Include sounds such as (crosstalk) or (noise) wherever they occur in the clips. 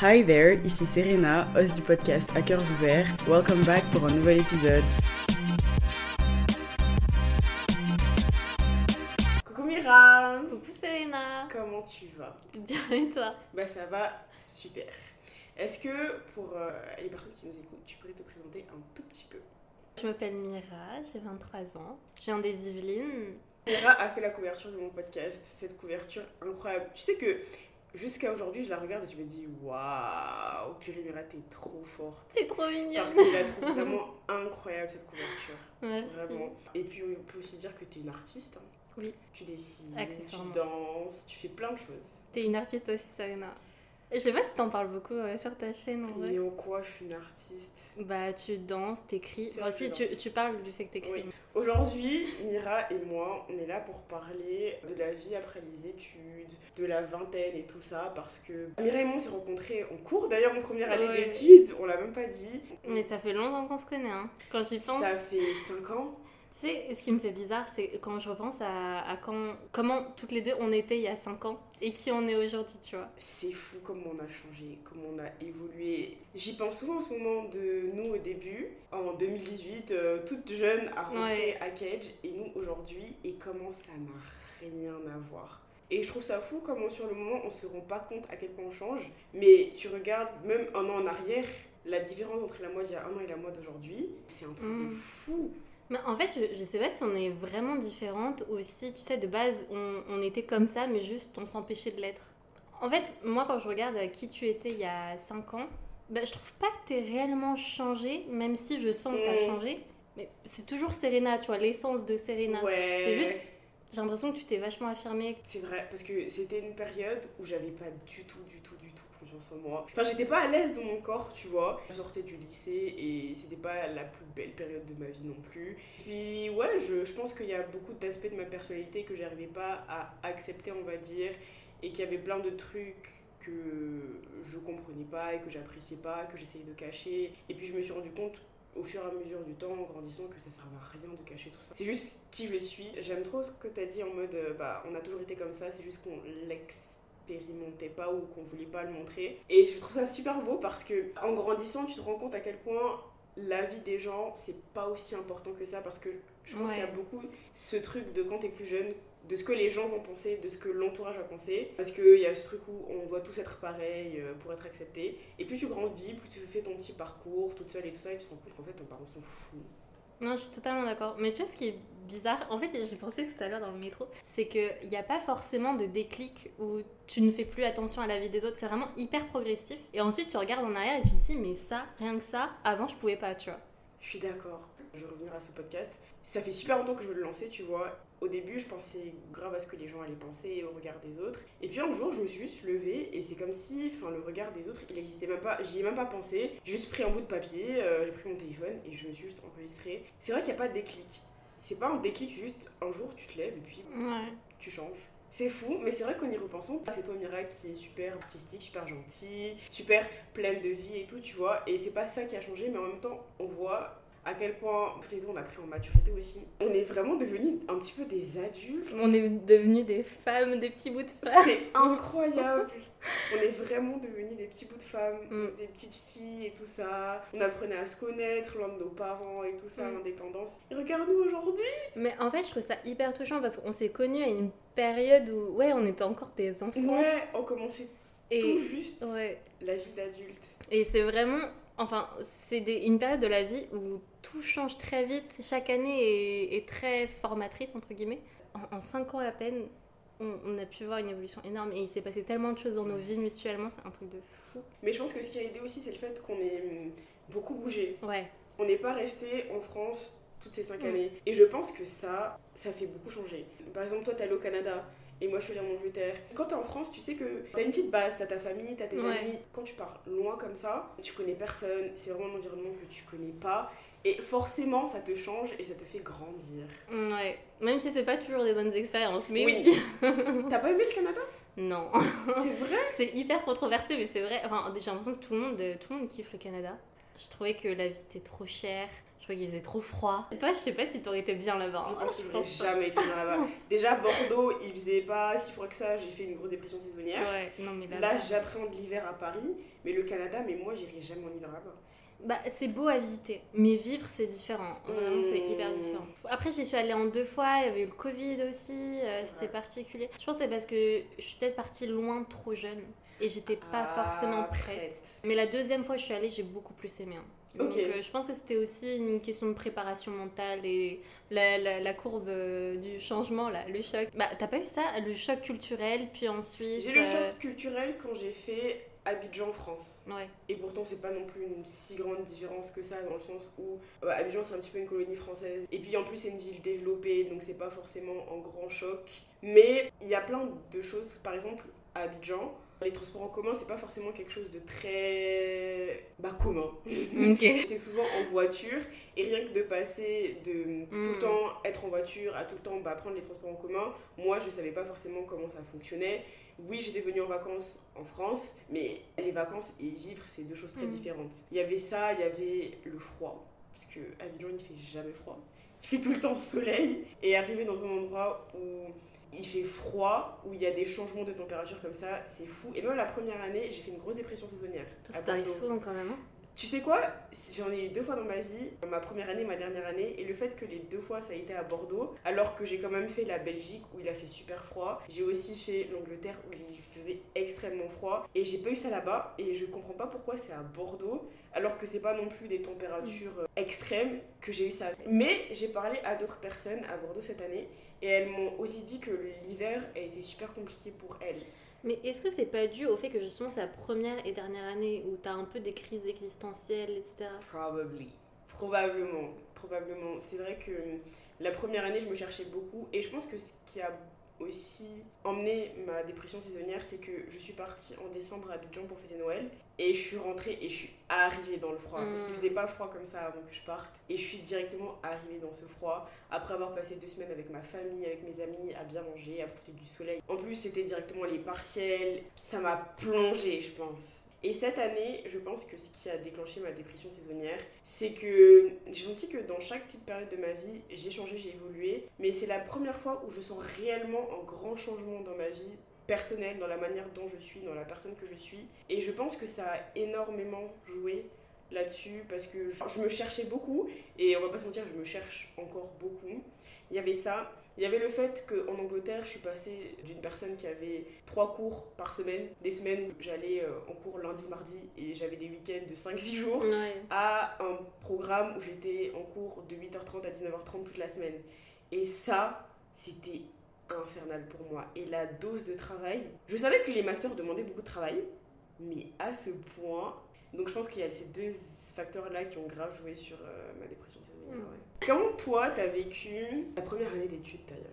Hi there, ici Serena, host du podcast Hackers Ouverts. Welcome back pour un nouvel épisode. Coucou Mira Coucou Serena Comment tu vas? Bien et toi? Bah ça va super. Est-ce que pour euh, les personnes qui nous écoutent, tu pourrais te présenter un tout petit peu? Je m'appelle Mira, j'ai 23 ans, je viens des Yvelines. Mira a fait la couverture de mon podcast, cette couverture incroyable. Tu sais que jusqu'à aujourd'hui, je la regarde et je me dis waouh, purée Mira, t'es trop forte. C'est trop mignon Parce que je la trouve (laughs) vraiment incroyable cette couverture. Merci. Vraiment. Et puis on peut aussi dire que t'es une artiste. hein. Oui. Tu dessines, tu danses, tu fais plein de choses. T'es une artiste aussi Serena. Je sais pas si t'en parles beaucoup euh, sur ta chaîne en vrai. Mais en quoi je suis une artiste Bah tu danses, t'écris. Que aussi tu, tu parles du fait que t'écris. Oui. Aujourd'hui, Mira et moi, on est là pour parler de la vie après les études, de la vingtaine et tout ça, parce que Mira et moi, on s'est rencontrés en cours, d'ailleurs en première année Ouais. d'études, on l'a même pas dit. Mais ça fait longtemps qu'on se connaît, hein. Quand j'y pense, Ça fait 5 ans. Tu sais, ce qui me fait bizarre, c'est quand je repense à, à quand, comment toutes les deux on était il y a 5 ans et qui on est aujourd'hui, tu vois. C'est fou comme on a changé, comme on a évolué. J'y pense souvent en ce moment de nous au début, en 2018, euh, toute jeune à rentrer Ouais. à Cage, et nous aujourd'hui, et comment ça n'a rien à voir. Et je trouve ça fou comment sur le moment on se rend pas compte à quel point on change, mais tu regardes même un an en arrière, la différence entre la moi d'il y a un an et la moi d'aujourd'hui, c'est un truc de Mm. fou. Mais en fait, je, je sais pas si on est vraiment différentes ou si, tu sais, de base, on, on était comme ça, mais juste on s'empêchait de l'être. En fait, moi, quand je regarde qui tu étais il y a 5 ans, bah, je trouve pas que t'aies réellement changé, même si je sens que t'as Mm. changé. Mais c'est toujours Serena, tu vois, l'essence de Serena. Ouais. Et juste- J'ai l'impression que tu t'es vachement affirmée. C'est vrai, parce que c'était une période où j'avais pas du tout, du tout en moi. Enfin, j'étais pas à l'aise dans mon corps, tu vois. Je sortais du lycée et c'était pas la plus belle période de ma vie non plus. Puis, ouais, je, je pense qu'il y a beaucoup d'aspects de ma personnalité que j'arrivais pas à accepter, on va dire, et qu'il y avait plein de trucs que je comprenais pas et que j'appréciais pas, que j'essayais de cacher. Et puis, je me suis rendu compte au fur et à mesure du temps, en grandissant, que ça servait à rien de cacher tout ça. C'est juste qui je suis. J'aime trop ce que t'as dit en mode, euh, bah, on a toujours été comme ça, c'est juste qu'on l'expérimentait pas ou qu'on voulait pas le montrer. Et je trouve ça super beau parce que en grandissant, tu te rends compte à quel point la vie des gens, c'est pas aussi important que ça parce que je pense Ouais. qu'il y a beaucoup ce truc de quand t'es plus jeune, de ce que les gens vont penser, de ce que l'entourage va penser. Parce qu'il y a ce truc où on doit tous être pareil euh, pour être accepté. Et plus tu grandis, plus tu fais ton petit parcours toute seule et tout ça, et tu te rends compte qu'en fait, tes parents s'en foutent. Non, je suis totalement d'accord. Mais tu vois, ce qui est bizarre, en fait, j'ai pensé tout à l'heure dans le métro, c'est qu'il n'y a pas forcément de déclic où tu ne fais plus attention à la vie des autres. C'est vraiment hyper progressif. Et ensuite, tu regardes en arrière et tu te dis, mais ça, rien que ça, avant, je pouvais pas, tu vois. Je suis d'accord. Je vais revenir à ce podcast. Ça fait super longtemps que je veux le lancer, tu vois. Au début, je pensais grave à ce que les gens allaient penser et au regard des autres. Et puis un jour, je me suis juste levée et c'est comme si enfin, le regard des autres, il n'existait même pas. J'y ai même pas pensé. J'ai juste pris un bout de papier, euh, j'ai pris mon téléphone et je me suis juste enregistrée. C'est vrai qu'il n'y a pas de déclic. C'est pas un déclic, c'est juste un jour, tu te lèves et puis Ouais. tu changes. C'est fou, mais c'est vrai qu'en y repensant, c'est toi Mira qui est super artistique, super gentille, super pleine de vie et tout, tu vois. Et c'est pas ça qui a changé, mais en même temps, on voit à quel point tous les deux on a pris en maturité aussi. On est vraiment devenus un petit peu des adultes. On est devenus des femmes, des petits bouts de (laughs) femmes. C'est incroyable. On est vraiment devenus des petits bouts de femmes, Mm. des petites filles et tout ça. On apprenait à se connaître, loin de nos parents et tout ça, Mm. l'indépendance. Et regarde-nous aujourd'hui. Mais en fait, je trouve ça hyper touchant parce qu'on s'est connus à une période où, ouais, on était encore des enfants. Ouais, on commençait et, tout juste ouais. la vie d'adulte. Et c'est vraiment, enfin, c'est une période de la vie où tout change très vite. Chaque année est, est très formatrice, entre guillemets. En, en cinq ans à peine, on, on a pu voir une évolution énorme. Et il s'est passé tellement de choses dans nos vies mutuellement, c'est un truc de fou. Mais je pense que ce qui a aidé aussi, c'est le fait qu'on ait beaucoup bougé. Ouais, On n'est pas resté en France toutes ces cinq Mm. années. Et je pense que ça, ça fait beaucoup changer. Par exemple, toi, t'es allé au Canada. Et moi, je suis allée en Angleterre. Quand t'es en France, tu sais que t'as une petite base, t'as ta famille, t'as tes Ouais. amis. Quand tu pars loin comme ça, tu connais personne. C'est vraiment un environnement que tu connais pas. Et forcément, ça te change et ça te fait grandir. ouais. Même si c'est pas toujours des bonnes expériences, mais Oui. oui. T'as pas aimé le Canada? Non. C'est vrai? C'est hyper controversé, mais c'est vrai. Enfin, j'ai l'impression que tout le, monde, tout le monde kiffe le Canada. Je trouvais que la vie était trop chère. Je crois qu'il faisait trop froid. Toi, je sais pas si t'aurais été bien là-bas. Je pense que Je j'aurais jamais été bien là-bas. (laughs) Déjà, Bordeaux, il faisait pas si froid que ça, j'ai fait une grosse dépression saisonnière. Ouais, non mais là. Là, j'appréhende l'hiver à Paris, mais le Canada, mais moi, j'irai jamais en hiver là-bas. Bah, c'est beau à visiter, mais vivre c'est différent. Vraiment, c'est hyper différent. Après, j'y suis allée en deux fois, il y avait eu le Covid aussi, euh, c'était Ouais. particulier. Je pense que c'est parce que je suis peut-être partie loin trop jeune et j'étais pas Ah, forcément prête. Mais la deuxième fois que je suis allée, j'ai beaucoup plus aimé. hein. Donc, euh, je pense que c'était aussi une question de préparation mentale et la, la, la courbe euh, du changement, là, le choc. Bah, t'as pas eu ça Le choc culturel, puis ensuite. J'ai eu le choc culturel quand j'ai fait Abidjan, France. Ouais. Et pourtant, c'est pas non plus une si grande différence que ça, dans le sens où euh, Abidjan, c'est un petit peu une colonie française. Et puis en plus, c'est une ville développée, donc c'est pas forcément en grand choc. Mais il y a plein de choses, par exemple, à Abidjan. Les transports en commun, c'est pas forcément quelque chose de très. bah, commun. (laughs) Ok. (laughs) J'étais souvent en voiture et rien que de passer de tout le temps être en voiture à tout le temps bah, prendre les transports en commun, moi je savais pas forcément comment ça fonctionnait. Oui, j'étais venue en vacances en France, mais les vacances et vivre, c'est deux choses très Mm. différentes. Il y avait ça, il y avait le froid, parce que à Abidjan il fait jamais froid. Il fait tout le temps soleil et arriver dans un endroit où il fait froid, où il y a des changements de température comme ça, c'est fou. Et même la première année, j'ai fait une grosse dépression saisonnière. à Ça t'arrive souvent quand même. hein. Tu sais quoi? J'en ai eu deux fois dans ma vie, ma première année, ma dernière année, et le fait que les deux fois ça a été à Bordeaux, alors que j'ai quand même fait la Belgique où il a fait super froid, j'ai aussi fait l'Angleterre où il faisait extrêmement froid, et j'ai pas eu ça là-bas, et je comprends pas pourquoi c'est à Bordeaux, alors que c'est pas non plus des températures euh, extrêmes que j'ai eu ça. Mais j'ai parlé à d'autres personnes à Bordeaux cette année, et elles m'ont aussi dit que l'hiver a été super compliqué pour elles. Mais est-ce que c'est pas dû au fait que justement c'est la première et dernière année où t'as un peu des crises existentielles, etc. Probably. Probablement. Probablement. C'est vrai que la première année, je me cherchais beaucoup. Et je pense que ce qui a aussi emmené ma dépression saisonnière, c'est que je suis partie en décembre à Abidjan pour fêter Noël. Et je suis rentrée et je suis arrivée dans le froid. Parce qu'il Mm. faisait pas froid comme ça avant que je parte. Et je suis directement arrivée dans ce froid. Après avoir passé deux semaines avec ma famille, avec mes amis, à bien manger, à profiter du soleil. En plus, c'était directement les partiels. Ça m'a plongée, je pense. Et cette année, je pense que ce qui a déclenché ma dépression saisonnière, c'est que j'ai senti que dans chaque petite période de ma vie, j'ai changé, j'ai évolué. Mais c'est la première fois où je sens réellement un grand changement dans ma vie personnelle, dans la manière dont je suis, dans la personne que je suis. Et je pense que ça a énormément joué là-dessus parce que je me cherchais beaucoup et on va pas se mentir, je me cherche encore beaucoup. Il y avait ça. Il y avait le fait qu'en Angleterre, je suis passée d'une personne qui avait trois cours par semaine, des semaines où j'allais euh, en cours lundi, mardi et j'avais des week-ends de 5-6 jours, Ouais. à un programme où j'étais en cours de 8h30 à 19h30 toute la semaine. Et ça, c'était infernal pour moi. Et la dose de travail, je savais que les masters demandaient beaucoup de travail, mais à ce point. Donc je pense qu'il y a ces deux facteurs-là qui ont grave joué sur euh, ma dépression saisonnière. Mm. ouais. Comment toi, t'as vécu ta première année d'études d'ailleurs?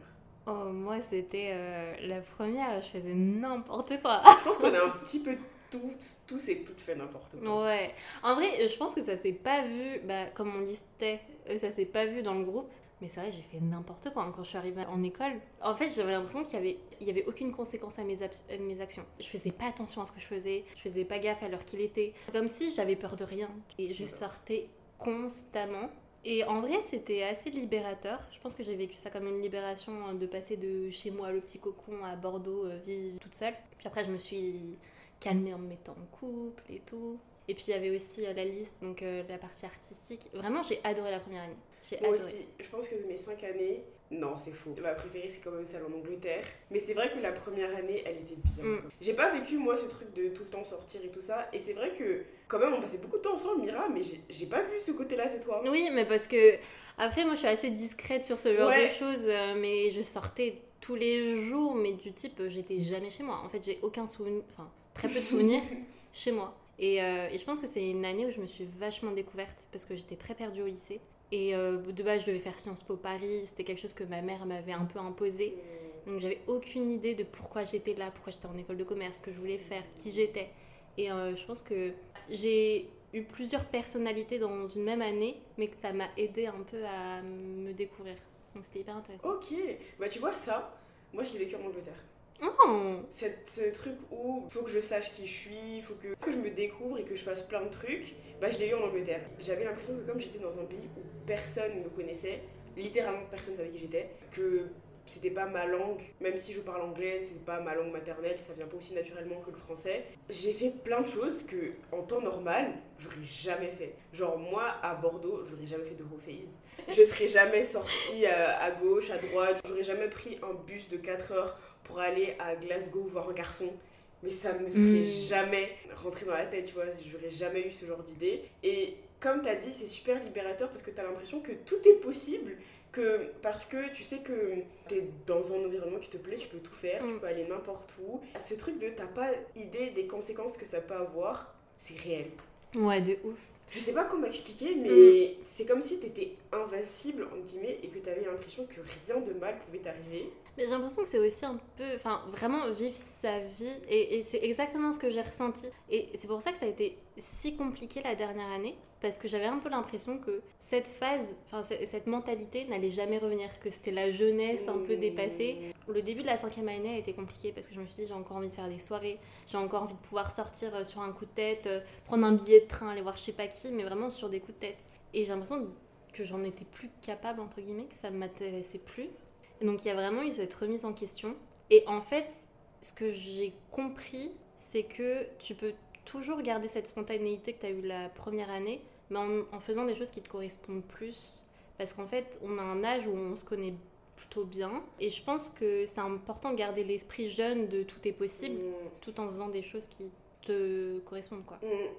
Oh, moi c'était euh, la première, je faisais n'importe quoi. Je pense qu'on a un petit peu tous, tous et toutes fait n'importe quoi. Ouais. En vrai, je pense que ça s'est pas vu, bah, comme on listait, euh, ça s'est pas vu dans le groupe. Mais c'est vrai, j'ai fait n'importe quoi hein, quand je suis arrivée en école. En fait, j'avais l'impression qu'il y avait, il y avait aucune conséquence à mes, à mes actions. Je faisais pas attention à ce que je faisais, je faisais pas gaffe à l'heure qu'il était. Comme si j'avais peur de rien. Et je sortais constamment. Et en vrai, c'était assez libérateur. Je pense que j'ai vécu ça comme une libération euh, de passer de chez moi, le petit cocon, à Bordeaux, euh, vivre toute seule. Puis après, je me suis calmée en me mettant en couple et tout. Et puis il y avait aussi euh, la liste, donc euh, la partie artistique. Vraiment, j'ai adoré la première année. J'ai Moi adoré. aussi, je pense que de mes cinq années, non, c'est faux. Ma préférée, c'est quand même celle en Angleterre. Mais c'est vrai que la première année, elle était bien. Mm. J'ai pas vécu, moi, ce truc de tout le temps sortir et tout ça. Et c'est vrai que, quand même, on passait beaucoup de temps ensemble, Mira, mais j'ai- j'ai pas vu ce côté-là de toi. Oui, mais parce que après, moi, je suis assez discrète sur ce genre Ouais. de choses, euh, mais je sortais tous les jours, mais du type, euh, j'étais jamais chez moi. En fait, j'ai aucun souvenir, enfin, très peu de souvenirs (laughs) chez moi. Et, euh, et je pense que c'est une année où je me suis vachement découverte parce que j'étais très perdue au lycée. Et euh, de base, je devais faire Sciences Po Paris, c'était quelque chose que ma mère m'avait un peu imposé. Donc j'avais aucune idée de pourquoi j'étais là, pourquoi j'étais en école de commerce, ce que je voulais faire, qui j'étais. Et euh, je pense que j'ai eu plusieurs personnalités dans une même année, mais que ça m'a aidé un peu à me découvrir. Donc c'était hyper intéressant. Ok, bah tu vois ça, moi je l'ai vécu en Angleterre. Oh. Cette, ce truc où faut que je sache qui je suis, faut que, que je me découvre et que je fasse plein de trucs, bah, je l'ai eu en Angleterre. J'avais l'impression que comme j'étais dans un pays où personne ne me connaissait, littéralement personne savait qui j'étais, que c'était pas ma langue, même si je parle anglais, c'est pas ma langue maternelle, ça vient pas aussi naturellement que le français. J'ai fait plein de choses que, en temps normal, j'aurais jamais fait. Genre, moi, à Bordeaux, j'aurais jamais fait de whole face. Je serais jamais sortie à, à gauche, à droite, j'aurais jamais pris un bus de 4 heures pour aller à Glasgow voir un garçon. Mais ça me serait Mm. jamais rentré dans la tête, tu vois, j'aurais jamais eu ce genre d'idée. Et comme tu as dit, c'est super libérateur parce que tu as l'impression que tout est possible, que parce que tu sais que tu es dans un environnement qui te plaît, tu peux tout faire, tu Mm. peux aller n'importe où. Ce truc de t'as pas idée des conséquences que ça peut avoir, c'est réel. Ouais, de ouf. Je sais pas comment expliquer, mais Mm. c'est comme si tu étais invincible, entre guillemets, et que tu avais l'impression que rien de mal pouvait t'arriver. Mais j'ai l'impression que c'est aussi un peu, enfin, vraiment vivre sa vie. Et, et c'est exactement ce que j'ai ressenti. Et c'est pour ça que ça a été si compliqué la dernière année. Parce que j'avais un peu l'impression que cette phase, enfin, ce- cette mentalité n'allait jamais revenir. Que c'était la jeunesse un peu dépassée. Le début de la cinquième année a été compliqué parce que je me suis dit, j'ai encore envie de faire des soirées. J'ai encore envie de pouvoir sortir euh, sur un coup de tête, euh, prendre un billet de train, aller voir je sais pas qui, mais vraiment sur des coups de tête. Et j'ai l'impression que j'en étais plus capable, entre guillemets, que ça ne m'intéressait plus. Et donc il y a vraiment eu cette remise en question. Et en fait, ce que j'ai compris, c'est que tu peux toujours garder cette spontanéité que tu as eue la première année, mais en, en faisant des choses qui te correspondent plus. Parce qu'en fait, on a un âge où on se connaît plutôt bien. Et je pense que c'est important de garder l'esprit jeune de tout est possible, Mm. tout en faisant des choses qui te correspondent. quoi. Mm.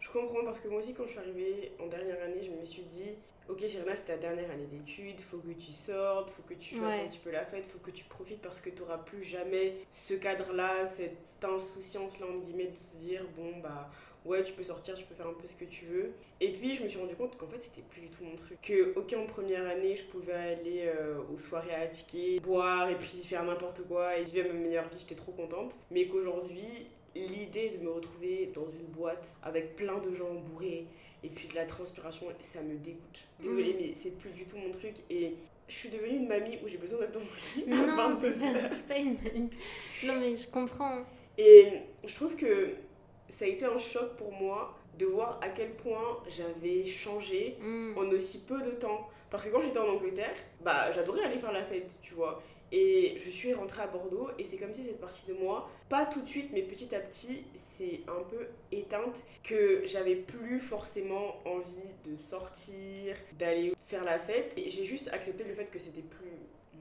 Je comprends parce que moi aussi, quand je suis arrivée en dernière année, je me suis dit Ok, Serena, c'est ta dernière année d'études, faut que tu sortes, faut que tu fasses Ouais. un petit peu la fête, faut que tu profites parce que tu n'auras plus jamais ce cadre-là, cette insouciance-là, entre guillemets, de te dire Bon, bah ouais, tu peux sortir, tu peux faire un peu ce que tu veux. Et puis, je me suis rendu compte qu'en fait, c'était plus du tout mon truc. Que, ok, en première année, je pouvais aller euh, aux soirées à ticket, boire et puis faire n'importe quoi et vivre ma meilleure vie, j'étais trop contente. Mais qu'aujourd'hui, l'idée de me retrouver dans une boîte avec plein de gens bourrés et puis de la transpiration, ça me dégoûte. Désolée, Mhm. mais c'est plus du tout mon truc. Et je suis devenue une mamie où j'ai besoin d'être dans mon lit Non, t'es 22 pas, heures. t'es pas une mamie. Non, mais je comprends. Et je trouve que ça a été un choc pour moi de voir à quel point j'avais changé Mm. en aussi peu de temps. Parce que quand j'étais en Angleterre, bah j'adorais aller faire la fête, tu vois. Et je suis rentrée à Bordeaux et c'est comme si cette partie de moi, pas tout de suite, mais petit à petit, c'est un peu éteinte que j'avais plus forcément envie de sortir, d'aller faire la fête. Et j'ai juste accepté le fait que c'était plus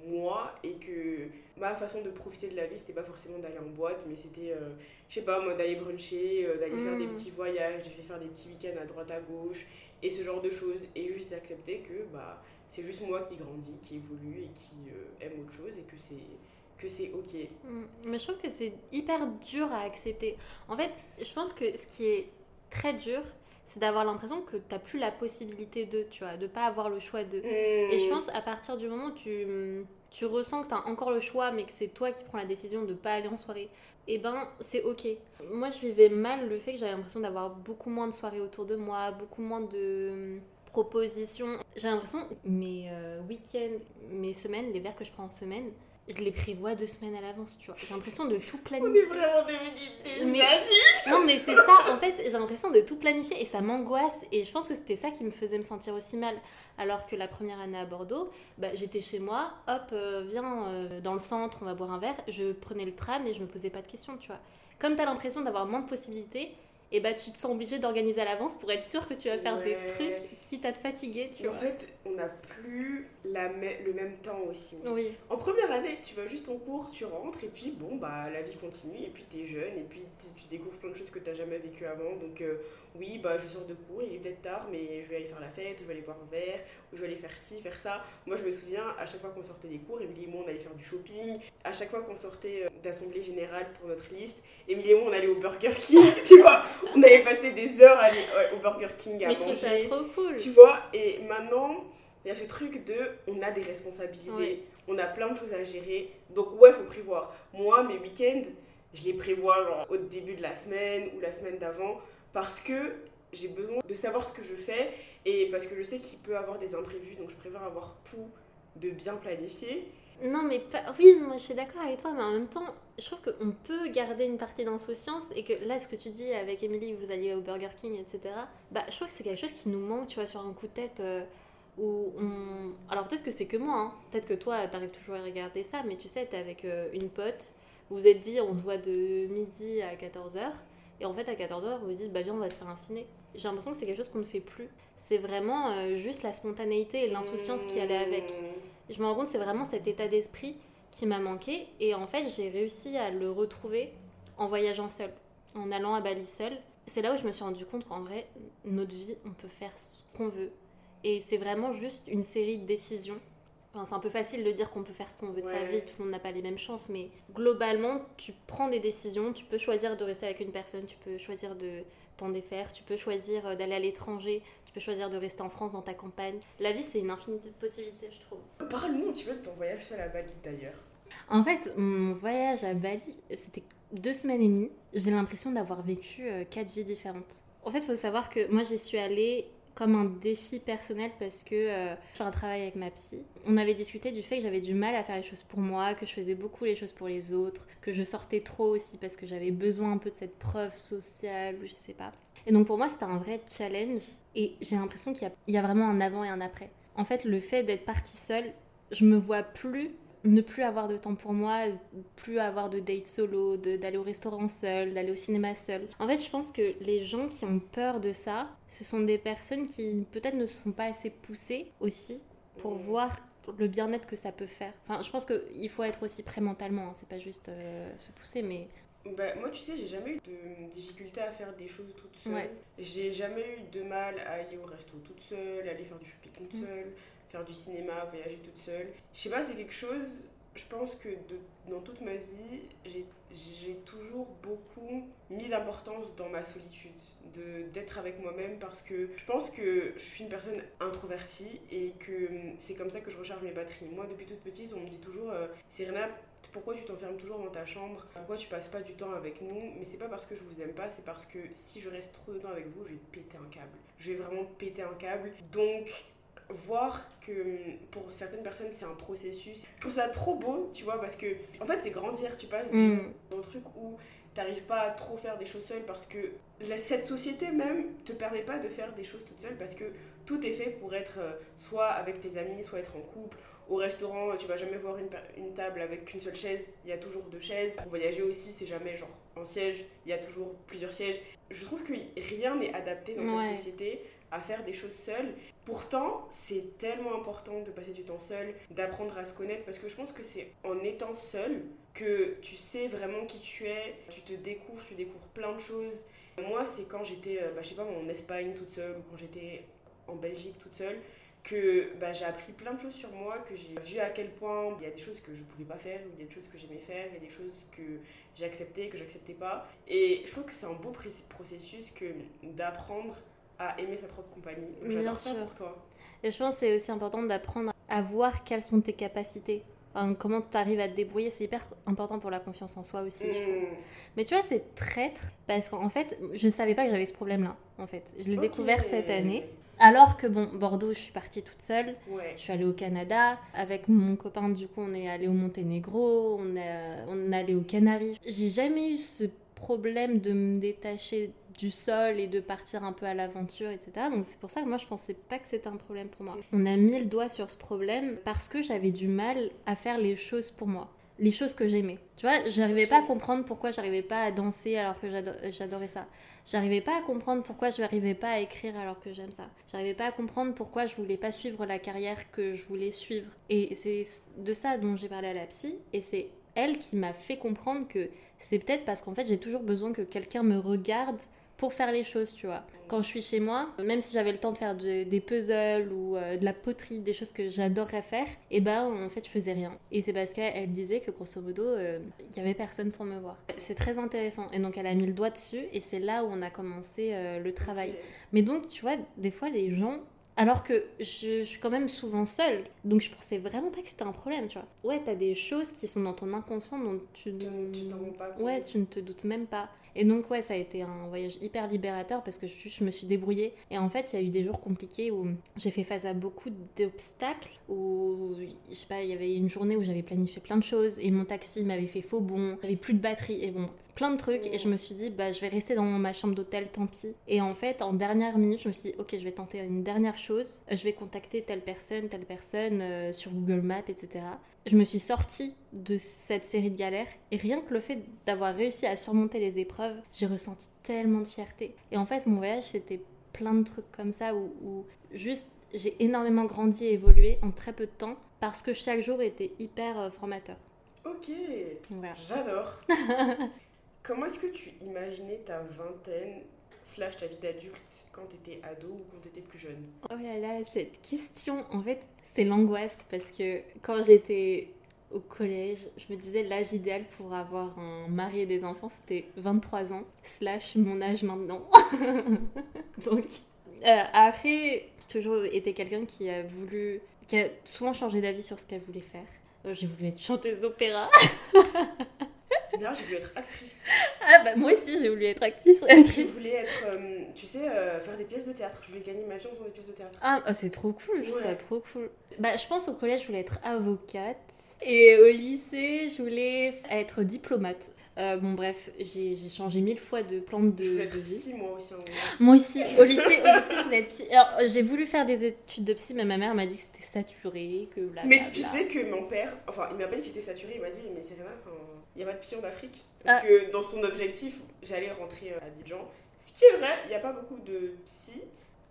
moi et que ma façon de profiter de la vie, c'était pas forcément d'aller en boîte, mais c'était, euh, je sais pas, moi, d'aller bruncher, euh, d'aller faire des Mm. petits voyages, d'aller faire des petits week-ends à droite à gauche et ce genre de choses. Et juste accepter que bah, c'est juste moi qui grandis, qui évolue et qui euh, aime autre chose et que c'est que c'est ok. Mm. Mais je trouve que c'est hyper dur à accepter. En fait, je pense que ce qui est très dur, c'est d'avoir l'impression que t'as plus la possibilité de, tu vois, de pas avoir le choix de. Et je pense à partir du moment où tu, tu ressens que tu as encore le choix, mais que c'est toi qui prends la décision de pas aller en soirée, et ben c'est ok. Moi je vivais mal le fait que j'avais l'impression d'avoir beaucoup moins de soirées autour de moi, beaucoup moins de propositions. J'ai l'impression, mes euh, week-ends, mes semaines, les verres que je prends en semaine, je les prévois deux semaines à l'avance, tu vois. J'ai l'impression de tout On planifier. est vraiment devenus des Mais- adultes. Non, mais c'est ça, en fait, j'ai l'impression de tout planifier et ça m'angoisse. Et je pense que c'était ça qui me faisait me sentir aussi mal. Alors que la première année à Bordeaux, bah, j'étais chez moi, hop, euh, viens euh, dans le centre, on va boire un verre. Je prenais le tram et je me posais pas de questions, tu vois. Comme tu as l'impression d'avoir moins de possibilités, et bah tu te sens obligé d'organiser à l'avance pour être sûr que tu vas faire Ouais. des trucs quitte à te fatiguer, tu Et en vois. fait, on n'a plus la le même temps aussi. Oui, En première année, tu vas juste en cours, tu rentres et puis bon, bah la vie continue et puis t'es jeune et puis tu, découvres plein de choses que t'as jamais vécues avant. Donc euh, oui, bah je sors de cours, il est peut-être tard, mais je vais aller faire la fête, je vais aller boire un verre, ou je vais aller faire ci, faire ça. Moi, je me souviens, à chaque fois qu'on sortait des cours, Émilie et moi, on allait faire du shopping. À chaque fois qu'on sortait euh, d'assemblée générale pour notre liste, Émilie et moi, on allait au Burger King, (laughs) tu vois. On allait passer des heures à aller au Burger King à mais je trouve ça manger. trop cool. Tu vois, et maintenant, il y a ce truc de on a des responsabilités, on a plein de choses à gérer. Donc, ouais, faut prévoir. Moi, mes week-ends, je les prévois genre, au début de la semaine ou la semaine d'avant parce que j'ai besoin de savoir ce que je fais et parce que je sais qu'il peut avoir des imprévus. Donc, je préfère avoir tout de bien planifié. Non, mais oui, moi je suis d'accord avec toi, mais en même temps, je trouve qu'on peut garder une partie d'insouciance et que là, ce que tu dis avec Emily, vous alliez au Burger King, etc., bah, je trouve que c'est quelque chose qui nous manque, tu vois, sur un coup de tête. euh, où on... Alors peut-être que c'est que moi, hein. peut-être que toi, t'arrives toujours à regarder ça, mais tu sais, t'es avec euh, une pote, vous vous êtes dit, on se voit de midi à 14h, et en fait, à 14h, vous vous dites, bah viens, on va se faire un ciné. J'ai l'impression que c'est quelque chose qu'on ne fait plus. C'est vraiment euh, juste la spontanéité et l'insouciance qui allait avec. Je me rends compte, c'est vraiment cet état d'esprit qui m'a manqué. Et en fait, j'ai réussi à le retrouver en voyageant seule, en allant à Bali seule. C'est là où je me suis rendu compte qu'en vrai, notre vie, on peut faire ce qu'on veut. Et c'est vraiment juste une série de décisions. Enfin, c'est un peu facile de dire qu'on peut faire ce qu'on veut de sa vie, tout le monde n'a pas les mêmes chances, mais globalement, tu prends des décisions, tu peux choisir de rester avec une personne, tu peux choisir de t'en défaire, tu peux choisir euh, d'aller à l'étranger, tu peux choisir de rester en France dans ta campagne. La vie, c'est une infinité de possibilités, je trouve. Parle-nous un petit peu de ton voyage seul à Bali d'ailleurs. En fait, mon voyage à Bali, c'était deux semaines et demie. J'ai l'impression d'avoir vécu euh, quatre vies différentes. En fait, il faut savoir que moi, j'y suis allée comme un défi personnel parce que euh, je fais un travail avec ma psy. On avait discuté du fait que j'avais du mal à faire les choses pour moi, que je faisais beaucoup les choses pour les autres, que je sortais trop aussi parce que j'avais besoin un peu de cette preuve sociale ou je sais pas. Et donc pour moi, c'était un vrai challenge et j'ai l'impression qu'il y, y a vraiment un avant et un après. En fait, le fait d'être partie seule, je me vois plus ne plus avoir de temps pour moi, plus avoir de date solo, d'aller au restaurant seul, d'aller au cinéma seul. En fait, je pense que les gens qui ont peur de ça, ce sont des personnes qui peut-être ne se sont pas assez poussées aussi pour Mm. voir le bien-être que ça peut faire. Enfin, je pense qu'il faut être aussi prêt mentalement, hein. c'est pas juste euh, se pousser, mais Bah, moi, tu sais, j'ai jamais eu de difficulté à faire des choses toute seule. Ouais. J'ai jamais eu de mal à aller au resto toute seule, aller faire du shopping toute Mm. seule, faire du cinéma, voyager toute seule. Je sais pas, c'est quelque chose, je pense que dans toute ma vie, j'ai- toujours beaucoup mis d'importance dans ma solitude, de- d'être avec moi-même parce que je pense que je suis une personne introvertie et que c'est comme ça que je recharge mes batteries. Moi, depuis toute petite, on me dit toujours, euh, Serena, pourquoi tu t'enfermes toujours dans ta chambre? Pourquoi tu passes pas du temps avec nous? Mais c'est pas parce que je vous aime pas, c'est parce que si je reste trop de temps avec vous, je vais péter un câble. Je vais vraiment péter un câble. Donc, voir que hum, pour certaines personnes c'est un processus, je trouve ça trop beau, tu vois, parce que en fait c'est grandir. Tu passes Mm. dans le truc où t'arrives pas à trop faire des choses seule parce que la- cette société même te permet pas de faire des choses toute seule parce que tout est fait pour être euh, soit avec tes amis, soit être en couple. Au restaurant, tu vas jamais voir une, une table avec qu'une seule chaise, il y a toujours deux chaises. Pour voyager aussi, c'est jamais genre un siège, il y a toujours plusieurs sièges. Je trouve que rien n'est adapté dans Ouais. cette société à faire des choses seules. Pourtant, c'est tellement important de passer du temps seul, d'apprendre à se connaître, parce que je pense que c'est en étant seul que tu sais vraiment qui tu es, tu te découvres, tu découvres plein de choses. Moi, c'est quand j'étais, euh, bah, je sais pas, en Espagne toute seule, ou quand j'étais en Belgique toute seule, que bah, j'ai appris plein de choses sur moi, que j'ai vu à quel point il y a des choses que je pouvais pas faire, il y a des choses que j'aimais faire, a des choses que j'ai acceptées, que j'acceptais pas. Et je trouve que c'est un beau processus que d'apprendre à aimer sa propre compagnie. Donc, Bien J'adore ça sûr. pour toi. Et je pense que c'est aussi important d'apprendre à voir quelles sont tes capacités. Enfin, comment tu arrives à te débrouiller, c'est hyper important pour la confiance en soi aussi, je trouve. Mm. Mais tu vois, c'est traître parce qu'en fait, je ne savais pas que j'avais ce problème-là. En fait, je l'ai découvert cette année. Alors que bon, Bordeaux, je suis partie toute seule. Ouais. Je suis allée au Canada. Avec mon copain, du coup, on est allé au Monténégro. On est, on est allé aux Canaries. J'ai jamais eu ce problème de me détacher du sol et de partir un peu à l'aventure, etc. Donc c'est pour ça que moi je pensais pas que c'était un problème pour moi. On a mis le doigt sur ce problème parce que j'avais du mal à faire les choses pour moi. Les choses que j'aimais. Tu vois, j'arrivais pas à comprendre pourquoi j'arrivais pas à danser alors que j'ado- j'adorais ça. J'arrivais pas à comprendre pourquoi je n'arrivais pas à écrire alors que j'aime ça. J'arrivais pas à comprendre pourquoi je voulais pas suivre la carrière que je voulais suivre. Et c'est de ça dont j'ai parlé à la psy. Et c'est elle qui m'a fait comprendre que c'est peut-être parce qu'en fait j'ai toujours besoin que quelqu'un me regarde pour faire les choses, tu vois. Quand je suis chez moi, même si j'avais le temps de faire de- des puzzles ou euh, de la poterie, des choses que j'adorerais faire, et ben en fait je faisais rien. Et c'est parce qu'elle elle disait que grosso modo, euh, il y avait personne pour me voir. C'est très intéressant. Et donc elle a mis le doigt dessus, et c'est là où on a commencé euh, le travail. Mais donc, tu vois, des fois, les gens. Alors que je, je suis quand même souvent seule, donc je pensais vraiment pas que c'était un problème, tu vois. Ouais, t'as des choses qui sont dans ton inconscient dont tu, ne- tu t'en rends pas compte. Ouais, tu ne te doutes même pas. Et donc, ouais, ça a été un voyage hyper libérateur parce que je, je me suis débrouillée. Et en fait, il y a eu des jours compliqués où j'ai fait face à beaucoup d'obstacles, où, je sais pas, il y avait une journée où j'avais planifié plein de choses et mon taxi m'avait fait faux bon, j'avais plus de batterie et bon, plein de trucs. Et je me suis dit, bah, je vais rester dans ma chambre d'hôtel, tant pis. Et en fait, en dernière minute, je me suis dit, ok, je vais tenter une dernière chose. Je vais contacter telle personne, telle personne euh, sur Google Maps, etc. Je me suis sortie de cette série de galères et rien que le fait d'avoir réussi à surmonter les épreuves, j'ai ressenti tellement de fierté. Et en fait, mon voyage, c'était plein de trucs comme ça où, juste j'ai énormément grandi et évolué en très peu de temps parce que chaque jour était hyper euh, formateur. Ok, j'adore. (laughs) Comment est-ce que tu imaginais ta vingtaine slash ta vie d'adulte? Quand t'étais ado ou quand t'étais plus jeune Oh là là, cette question, en fait, c'est l'angoisse parce que quand j'étais au collège, je me disais l'âge idéal pour avoir un mari et des enfants, c'était 23 ans, slash mon âge maintenant. (laughs) Donc, euh, après, j'ai toujours été quelqu'un qui a voulu, qui a souvent changé d'avis sur ce qu'elle voulait faire. Euh, j'ai voulu être chanteuse d'opéra. (laughs) Non, j'ai voulu être actrice. Ah bah moi aussi j'ai voulu être actrice. Je voulais être, euh, tu sais, euh, faire des pièces de théâtre. Je voulais gagner ma vie en faisant des pièces de théâtre. Ah, oh, c'est trop cool, je trouve ça trop cool. Bah je pense au collège je voulais être avocate. Et au lycée, je voulais être diplomate. Euh, bon, bref, j'ai changé mille fois de plan de, je voulais être Psy, moi aussi. Moi aussi, au lycée, au lycée, je voulais être psy. Alors, j'ai voulu faire des études de psy, mais ma mère m'a dit que c'était saturé, que bla, Mais tu sais que mon père, enfin, il m'a pas dit que c'était saturé, il m'a dit, mais c'est vraiment, il n'y a pas de psy en Afrique. Parce ah. que dans son objectif, j'allais rentrer à Abidjan. Ce qui est vrai, il n'y a pas beaucoup de psy.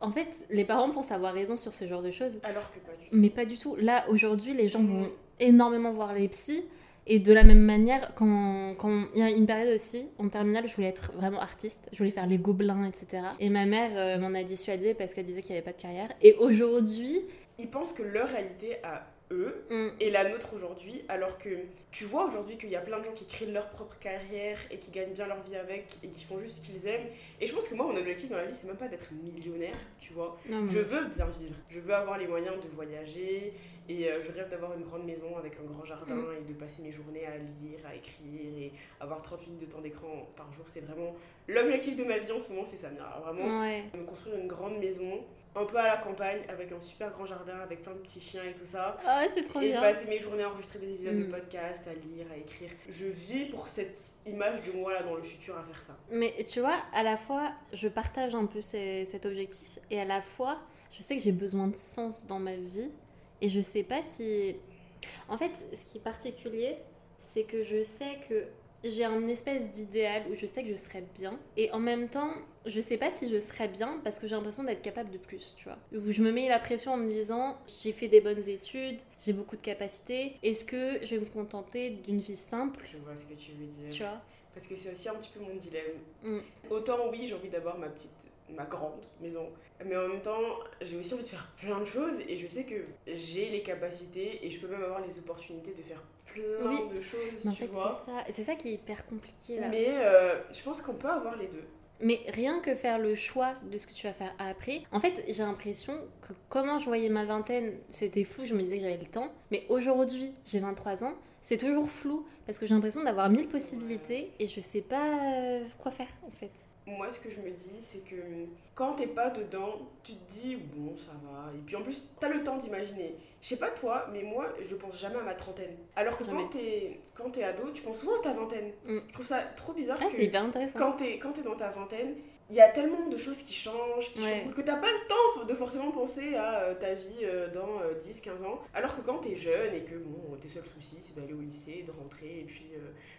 En fait, les parents pensent avoir raison sur ce genre de choses. Alors que pas du tout. Mais pas du tout. Là, aujourd'hui, les gens vont énormément voir les psys. Et de la même manière, quand, quand il y a une période aussi, en terminale, je voulais être vraiment artiste, je voulais faire les gobelins, etc. Et ma mère euh, m'en a dissuadée parce qu'elle disait qu'il n'y avait pas de carrière. Et aujourd'hui... Ils pensent que leur réalité a eux mm. et la nôtre aujourd'hui, alors que tu vois aujourd'hui qu'il y a plein de gens qui créent leur propre carrière et qui gagnent bien leur vie avec et qui font juste ce qu'ils aiment. Et je pense que moi, mon objectif dans la vie, c'est même pas d'être millionnaire, tu vois. je veux bien vivre, je veux avoir les moyens de voyager et euh, je rêve d'avoir une grande maison avec un grand jardin mm. et de passer mes journées à lire, à écrire et avoir 30 minutes de temps d'écran par jour. C'est vraiment l'objectif de ma vie en ce moment, c'est ça. Vraiment, me construire une grande maison un peu à la campagne avec un super grand jardin avec plein de petits chiens et tout ça. Ah, c'est trop et bien. Et passer mes journées à enregistrer des épisodes de mm. podcast, à lire, à écrire. Je vis pour cette image de moi là dans le futur à faire ça. Mais tu vois, à la fois, je partage un peu cet objectif et à la fois, je sais que j'ai besoin de sens dans ma vie et je sais pas si. En fait, ce qui est particulier, c'est que je sais que j'ai un espèce d'idéal où je sais que je serais bien et en même temps je sais pas si je serais bien parce que j'ai l'impression d'être capable de plus tu vois où je me mets la pression en me disant j'ai fait des bonnes études j'ai beaucoup de capacités est-ce que je vais me contenter d'une vie simple? Je vois ce que tu veux dire tu vois? Parce que c'est aussi un petit peu mon dilemme mm. autant oui j'ai envie d'avoir ma petite ma grande maison. Mais en même temps, j'ai aussi envie de faire plein de choses et je sais que j'ai les capacités et je peux même avoir les opportunités de faire plein de choses, en tu vois. C'est ça, qui est hyper compliqué là. Mais euh, je pense qu'on peut avoir les deux. Mais rien que faire le choix de ce que tu vas faire après, en fait, j'ai l'impression que comment je voyais ma vingtaine, c'était fou, je me disais que j'avais le temps. Mais aujourd'hui, j'ai 23 ans, c'est toujours flou parce que j'ai l'impression d'avoir mille possibilités et je sais pas euh, quoi faire en fait moi, ce que je me dis, c'est que quand t'es pas dedans, tu te dis, bon, ça va. Et puis en plus, t'as le temps d'imaginer. Je sais pas toi, mais moi, je pense jamais à ma trentaine. Alors que quand t'es, quand ado, tu penses souvent à ta vingtaine. Mm. Je trouve ça trop bizarre. Ah, c'est hyper intéressant. Quand t'es, quand dans ta vingtaine, il y a tellement de choses qui changent, qui changent que t'as pas le temps de forcément penser à euh, ta vie euh, dans 10-15 euh, ans. Alors que quand t'es jeune et que bon, tes seuls soucis c'est d'aller au lycée, de rentrer, et puis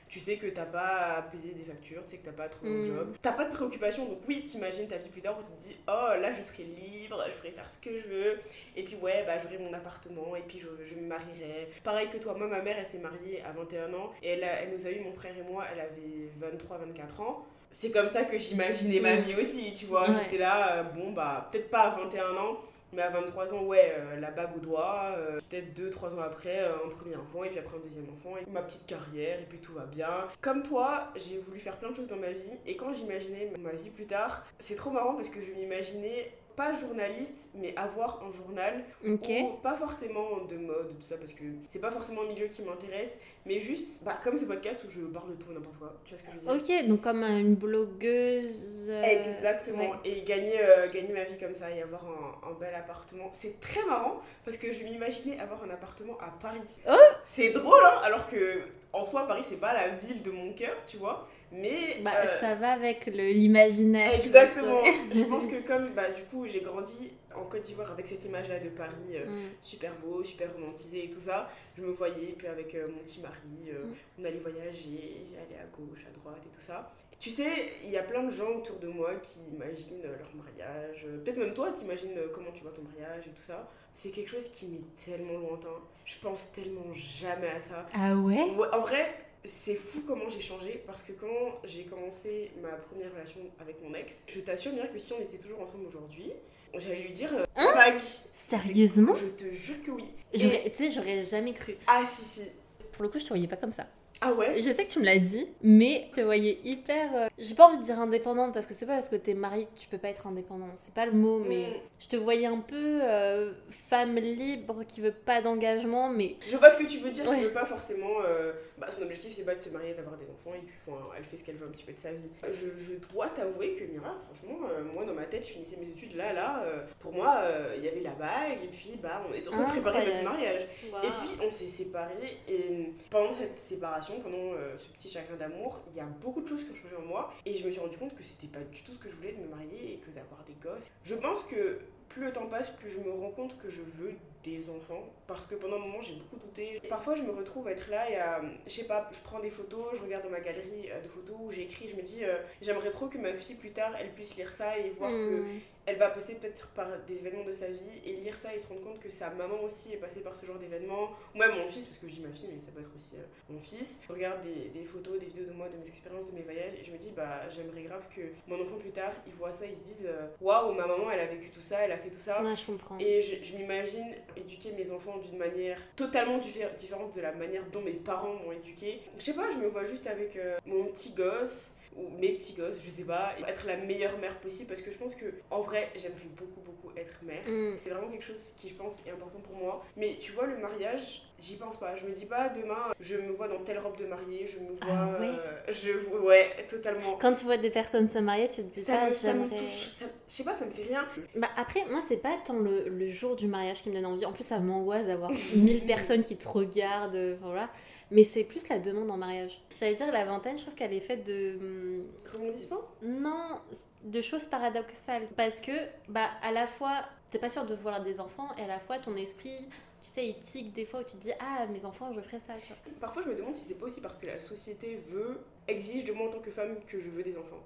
tu sais que t'as pas à payer des factures, tu sais que t'as pas à trouver un mm. job, t'as pas de préoccupation, donc oui, t'imagines ta vie plus tard où tu te dis, oh là je serai libre, je pourrai faire ce que je veux, et puis ouais, bah j'aurai mon appartement, et puis je, je, me marierai. Pareil que toi, moi, ma mère, elle s'est mariée à 21 ans, et elle, elle nous a eu, mon frère et moi, elle avait 23-24 ans c'est comme ça que j'imaginais ma vie aussi, tu vois. J'étais là, euh, bon, bah, peut-être pas à 21 ans, mais à 23 ans, ouais, euh, la bague au doigt, euh, peut-être 2-3 ans après, un premier enfant, et puis après un deuxième enfant, et ma petite carrière, et puis tout va bien. Comme toi, j'ai voulu faire plein de choses dans ma vie, et quand j'imaginais ma vie plus tard, c'est trop marrant parce que je m'imaginais pas journaliste, mais avoir un journal. Ok. Ou pas forcément de mode, tout ça, parce que c'est pas forcément un milieu qui m'intéresse, mais juste bah, comme ce podcast où je parle de tout et n'importe quoi. Tu vois ce que je veux dire? Ok, donc comme euh, une blogueuse. euh, Exactement. ouais. Et gagner, euh, gagner ma vie comme ça et avoir un, un bel appartement. C'est très marrant parce que je m'imaginais avoir un appartement à Paris. Oh C'est drôle, hein Alors que, en soi, Paris, c'est pas la ville de mon cœur, tu vois. Mais. Bah, euh, ça va avec l'imaginaire. Exactement. (laughs) je pense que comme, bah, du coup, j'ai grandi en Côte d'Ivoire avec cette image-là de Paris. euh, Mm. super beau, super romantisé et tout ça. Je me voyais, puis avec euh, mon petit mari, euh, Mm. on allait voyager, aller à gauche, à droite et tout ça. Tu sais, il y a plein de gens autour de moi qui imaginent leur mariage. Peut-être même toi, t'imagines comment tu vois ton mariage et tout ça. C'est quelque chose qui m'est tellement lointain. Je pense tellement jamais à ça. Ah ouais? Ouais, en vrai, c'est fou comment j'ai changé parce que quand j'ai commencé ma première relation avec mon ex, je t'assure bien que si on était toujours ensemble aujourd'hui, j'allais lui dire euh, Hein. Sérieusement Je te jure que oui. Tu sais, j'aurais jamais cru. Ah si si. Pour le coup, je te voyais pas comme ça. Ah ouais Je sais que tu me l'as dit, mais je te voyais hyper. euh, J'ai pas envie de dire indépendante parce que c'est pas parce que t'es mariée que tu peux pas être indépendante. C'est pas le mot, mais Mm. je te voyais un peu euh, femme libre qui veut pas d'engagement, mais Je vois ce que tu veux dire, Ouais. qui veut pas forcément. euh, bah, son objectif c'est pas de se marier, d'avoir des enfants, et puis enfin, elle fait ce qu'elle veut un petit peu de sa vie. Je, je dois t'avouer que Mira, franchement, moi dans ma tête, je finissais mes études là, là. pour moi, il y avait la bague, et puis bah, on était en train de préparer notre mariage. Et puis on s'est séparés, et pendant cette séparation, pendant euh, ce petit chagrin d'amour, il y a beaucoup de choses qui ont changé en moi, et je me suis rendu compte que c'était pas du tout ce que je voulais de me marier et que d'avoir des gosses. Je pense que plus le temps passe, plus je me rends compte que je veux des enfants. Parce que pendant un moment, j'ai beaucoup douté. Parfois, je me retrouve à être là et à, je sais pas, je prends des photos, je regarde dans ma galerie euh, de photos où j'écris, je me dis, euh, j'aimerais trop que ma fille plus tard, elle puisse lire ça et voir que Hmm. Elle va passer peut-être par des événements de sa vie et lire ça et se rendre compte que sa maman aussi est passée par ce genre d'événements. Ou même mon fils, parce que je dis ma fille, mais ça peut être aussi euh, mon fils. Je regarde des, des photos, des vidéos de moi, de mes expériences, de mes voyages et je me dis, bah j'aimerais grave que mon enfant plus tard, il voit ça, il se dise, euh, waouh, ma maman, elle a vécu tout ça, elle a fait tout ça. Ouais, je comprends. Et je, je m'imagine éduquer mes enfants d'une manière totalement diffé- différente de la manière dont mes parents m'ont éduqué. Je sais pas, je me vois juste avec euh, mon petit gosse ou mes petits gosses, je sais pas, et être la meilleure mère possible parce que je pense que en vrai, j'aimerais beaucoup beaucoup être mère. Hmm. C'est vraiment quelque chose qui je pense est important pour moi. Mais tu vois le mariage, j'y pense pas. Je me dis pas demain, je me vois dans telle robe de mariée, je me vois Ah ouais euh, je ouais, totalement. Quand tu vois des personnes se marier, tu te dis Ça me, ça me j'aimerais. touche, ça- je sais pas, ça me fait rien. Bah après, moi, c'est pas tant le, le jour du mariage qui me donne envie. En plus, ça m'angoisse d'avoir (laughs) 1000 personnes qui te regardent, euh, voilà. Mais c'est plus la demande en mariage. J'allais dire, la vingtaine, je trouve qu'elle est faite de... hum, Rebondissement Non, de choses paradoxales. Parce que, bah, à la fois, t'es pas sûr de vouloir des enfants, et à la fois, ton esprit, tu sais, il tique des fois où tu te dis, ah, mes enfants, je ferai ça, tu vois. Parfois, je me demande si c'est pas aussi parce que la société veut, exige de moi en tant que femme que je veux des enfants.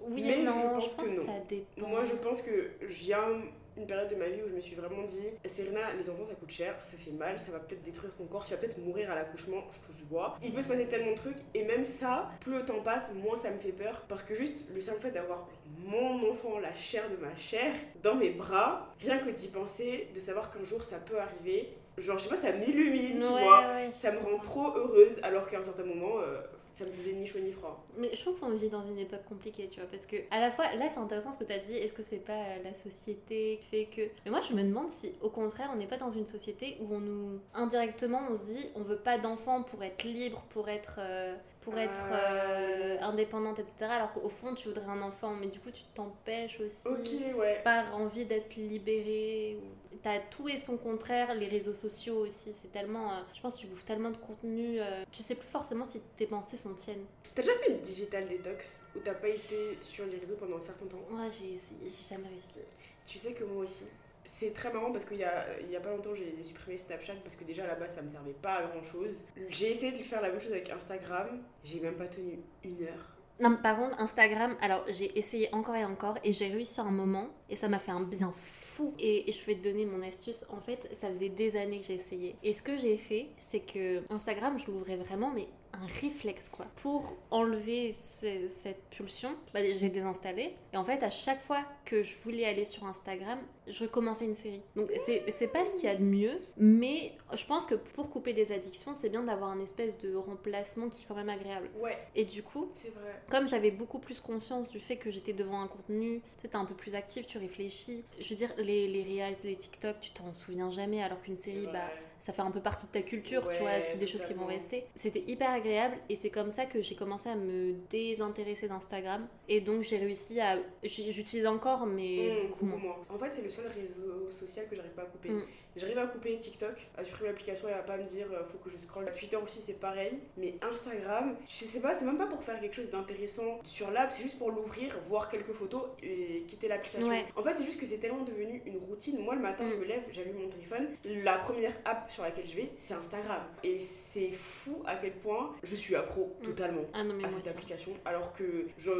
Oui Mais non, je je pense pense, que que, non. ça dépend. Moi, je pense que j'ai un- une période de ma vie où je me suis vraiment dit Serena, les enfants ça coûte cher, ça fait mal, ça va peut-être détruire ton corps, tu vas peut-être mourir à l'accouchement, je touche du bois. Il peut se passer tellement de trucs, et même ça, plus le temps passe, moins ça me fait peur. Parce que juste le simple fait d'avoir mon enfant, la chair de ma chair, dans mes bras, rien que d'y penser, de savoir qu'un jour ça peut arriver, genre je sais pas, ça m'illumine, tu vois. ouais, Ça me rend trop heureuse, alors qu'à un certain moment, euh, ça me faisait ni chaud ni froid. Mais je trouve qu'on vit dans une époque compliquée, tu vois, parce que à la fois, là c'est intéressant ce que tu as dit, est-ce que c'est pas euh, la société qui fait que... Mais moi je me demande si au contraire on n'est pas dans une société où on nous... Indirectement on se dit on veut pas d'enfants pour être libre, pour être... euh, pour être Ah, euh, indépendante, etc. Alors qu'au fond tu voudrais un enfant, mais du coup tu t'empêches aussi ouais. par envie d'être libérée. ou- T'as tout et son contraire, les réseaux sociaux aussi, c'est tellement... euh, je pense que tu bouffes tellement de contenu, euh, tu sais plus forcément si tes pensées sont tiennes. T'as déjà fait une digital detox où t'as pas été sur les réseaux pendant un certain temps? Moi j'ai j'ai jamais réussi. Tu sais que moi aussi. C'est très marrant parce qu'il y a, il y a pas longtemps j'ai supprimé Snapchat parce que déjà à la base ça me servait pas à grand chose. J'ai essayé de faire la même chose avec Instagram, j'ai même pas tenu une heure. Non, mais par contre, Instagram, alors j'ai essayé encore et encore et j'ai réussi à un moment et ça m'a fait un bien fou. Et, et je vais te donner mon astuce. En fait, ça faisait des années que essayé. Et ce que j'ai fait, c'est que Instagram, je l'ouvrais vraiment, mais un réflexe quoi. Pour enlever ce- cette pulsion, bah, j'ai désinstallé. Et en fait, à chaque fois que je voulais aller sur Instagram, je recommençais une série. Donc c'est pas ce qu'il y a de mieux, mais je pense que pour couper des addictions, c'est bien d'avoir un espèce de remplacement qui est quand même agréable. Ouais, Et du coup, vrai. comme j'avais beaucoup plus conscience du fait que j'étais devant un contenu, tu un peu plus actif, tu réfléchis. Je veux dire, les, les Reels, les TikTok, tu t'en souviens jamais, alors qu'une série, bah. Ça fait un peu partie de ta culture, tu vois, c'est des choses qui vont rester. C'était hyper agréable et c'est comme ça que j'ai commencé à me désintéresser d'Instagram. Et donc j'ai réussi à. J'utilise encore, mais Mmh, beaucoup moins. En fait, c'est le seul réseau social que j'arrive pas à couper. Mm. J'arrive à couper TikTok, à supprimer l'application et à pas me dire euh, faut que je scrolle. Twitter aussi, c'est pareil. Mais Instagram, je sais pas, c'est même pas pour faire quelque chose d'intéressant sur l'app, c'est juste pour l'ouvrir, voir quelques photos et quitter l'application. Ouais. En fait, c'est juste que c'est tellement devenu une routine. Moi, le matin, Mm. je me lève, j'allume mon téléphone. La première app sur laquelle je vais, c'est Instagram. Et c'est fou à quel point je suis accro Mm. totalement Ah non, à cette aussi. application alors que je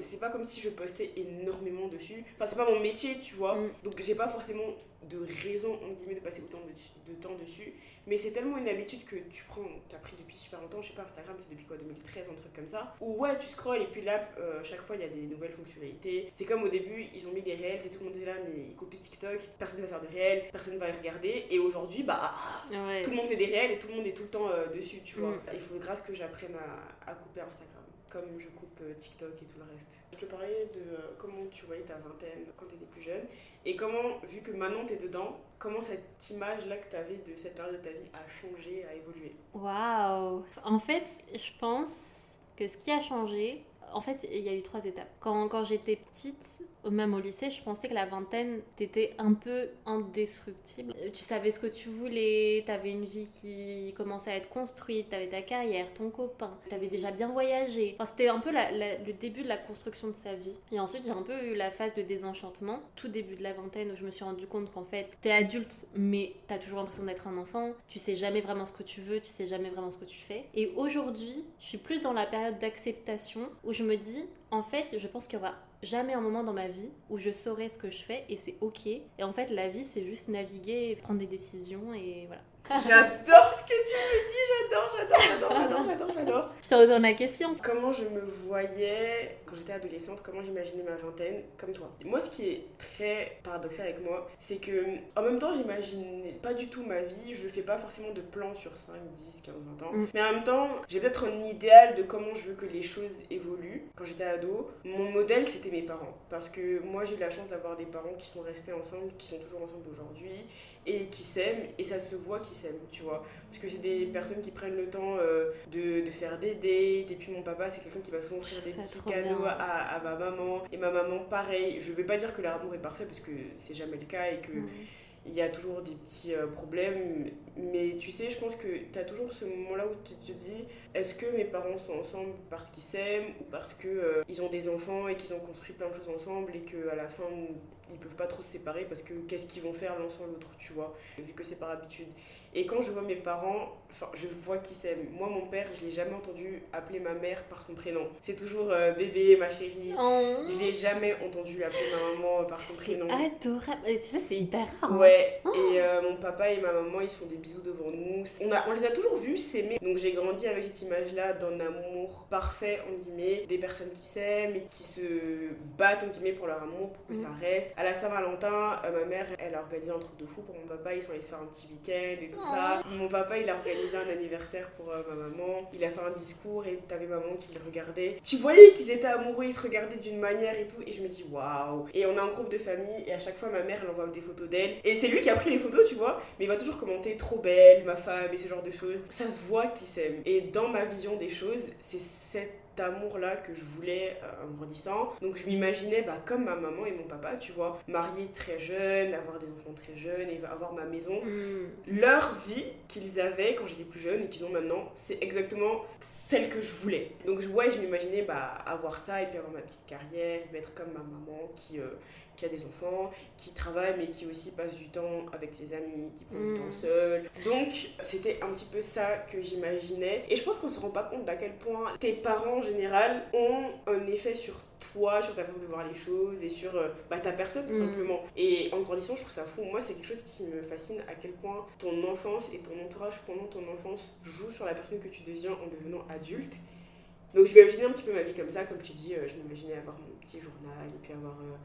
c'est pas comme si je postais énormément dessus enfin c'est pas mon métier tu vois Mm. donc j'ai pas forcément de raison entre guillemets de passer autant de, de temps dessus mais c'est tellement une habitude que tu prends t'as pris depuis super longtemps je sais pas Instagram c'est depuis quoi 2013 un truc comme ça où ouais tu scrolles et puis là euh, chaque fois il y a des nouvelles fonctionnalités c'est comme au début ils ont mis les réels c'est tout le monde est là mais ils copient TikTok personne va faire de réels personne va regarder et aujourd'hui bah Ouais. tout le monde fait des réels et tout le monde est tout le temps euh, dessus, tu vois. Mm. Il faut grave que j'apprenne à, à couper Instagram, comme je coupe euh, TikTok et tout le reste. Je te parlais de euh, comment tu voyais ta vingtaine quand t'étais plus jeune et comment, vu que maintenant t'es dedans, comment cette image-là que t'avais de cette période de ta vie a changé, a évolué? Waouh En fait, je pense que ce qui a changé, en fait, il y a eu trois étapes. Quand, quand j'étais petite, même au lycée, je pensais que la vingtaine, t'étais un peu indestructible. Euh, Tu savais ce que tu voulais, t'avais une vie qui commençait à être construite, t'avais ta carrière, ton copain, t'avais déjà bien voyagé. C'était un peu le début de la construction de sa vie. Et ensuite, j'ai un peu eu la phase de désenchantement, tout début de la vingtaine, où je me suis rendu compte qu'en fait, t'es adulte, mais t'as toujours l'impression d'être un enfant, tu sais jamais vraiment ce que tu veux, tu sais jamais vraiment ce que tu fais. Et aujourd'hui, je suis plus dans la période d'acceptation, où je me dis, en fait, je pense qu'il y aura jamais un moment dans ma vie où je saurai ce que je fais et c'est ok. Et en fait, la vie, c'est juste naviguer, prendre des décisions et voilà. J'adore ce que tu me dis, j'adore, j'adore, j'adore, j'adore, j'adore, Je te retourne la question. Comment je me voyais quand j'étais adolescente, comment j'imaginais ma vingtaine comme toi. Moi, ce qui est très paradoxal avec moi, c'est que en même temps, j'imagine pas du tout ma vie, je fais pas forcément de plans sur 5, 10, 15, 20 ans. Mm. Mais en même temps, j'ai peut-être un idéal de comment je veux que les choses évoluent. Quand j'étais ado, mon modèle, c'était mes parents. Parce que moi, j'ai eu la chance d'avoir des parents qui sont restés ensemble, qui sont toujours ensemble aujourd'hui et qui s'aiment et ça se voit qu'ils s'aiment tu vois. Parce que c'est des personnes qui prennent le temps euh, de, de faire des dates et puis mon papa c'est quelqu'un qui va souvent offrir des petits cadeaux à, à ma maman. Et ma maman pareil. Je vais pas dire que leur amour est parfait parce que c'est jamais le cas et que Mm. il y a toujours des petits euh, problèmes mais tu sais je pense que tu as toujours ce moment là où tu te dis est-ce que mes parents sont ensemble parce qu'ils s'aiment ou parce que euh, ils ont des enfants et qu'ils ont construit plein de choses ensemble et que à la fin ils peuvent pas trop se séparer parce que qu'est-ce qu'ils vont faire l'un sans l'autre tu vois vu que c'est par habitude. Et quand je vois mes parents enfin je vois qu'ils s'aiment. Moi mon père je l'ai jamais entendu appeler ma mère par son prénom. C'est toujours euh, bébé ma chérie. Oh, je l'ai jamais entendu appeler ma maman par son c'est prénom. adorable. Et tu sais, c'est hyper rare. hein. Ouais, et euh, mon papa et ma maman, ils se font des bisous devant nous. On, a, on les a toujours vus s'aimer. Donc j'ai grandi avec cette image-là d'un amour parfait, entre guillemets. Des personnes qui s'aiment et qui se battent, entre guillemets, pour leur amour, pour que Mhm. ça reste. À la Saint-Valentin, euh, ma mère, elle a organisé un truc de fou pour mon papa. Ils sont allés se faire un petit week-end et tout ça. Mon papa, il a organisé un anniversaire pour euh, ma maman. Il a fait un discours et t'avais maman qui le regardait. Tu voyais qu'ils étaient amoureux, ils se regardaient d'une manière et tout. Et je me dis, waouh. Et on a un groupe de famille et à chaque fois, ma mère, elle envoie des photos d'elle. Et c'est lui qui a pris les photos, tu vois. Mais il va toujours commenter trop belle, ma femme et ce genre de choses. Ça se voit qu'ils s'aiment. Et dans ma vision des choses, c'est cet amour-là que je voulais euh, en grandissant. Donc je m'imaginais bah, comme ma maman et mon papa, tu vois, mariés très jeunes, avoir des enfants très jeunes et avoir ma maison. Mm. Leur vie qu'ils avaient quand j'étais plus jeune et qu'ils ont maintenant, c'est exactement celle que je voulais. Donc je- ouais, je m'imaginais bah, avoir ça et puis avoir ma petite carrière, et être comme ma maman qui, euh, qui a des enfants, qui travaille mais qui aussi passe du temps avec ses amis, qui prend du Mm. temps seul. Donc c'était un petit peu ça que j'imaginais. Et je pense qu'on se rend pas compte d'à quel point tes parents en général ont un effet sur toi, sur ta façon de voir les choses et sur euh, bah, ta personne tout Mm. simplement. Et en grandissant, je trouve ça fou. Moi, c'est quelque chose qui me fascine à quel point ton enfance et ton entourage pendant ton enfance jouent sur la personne que tu deviens en devenant adulte. Donc je m'imaginais un petit peu ma vie comme ça, comme tu dis, euh, je m'imaginais avoir mon petit journal et puis avoir, euh,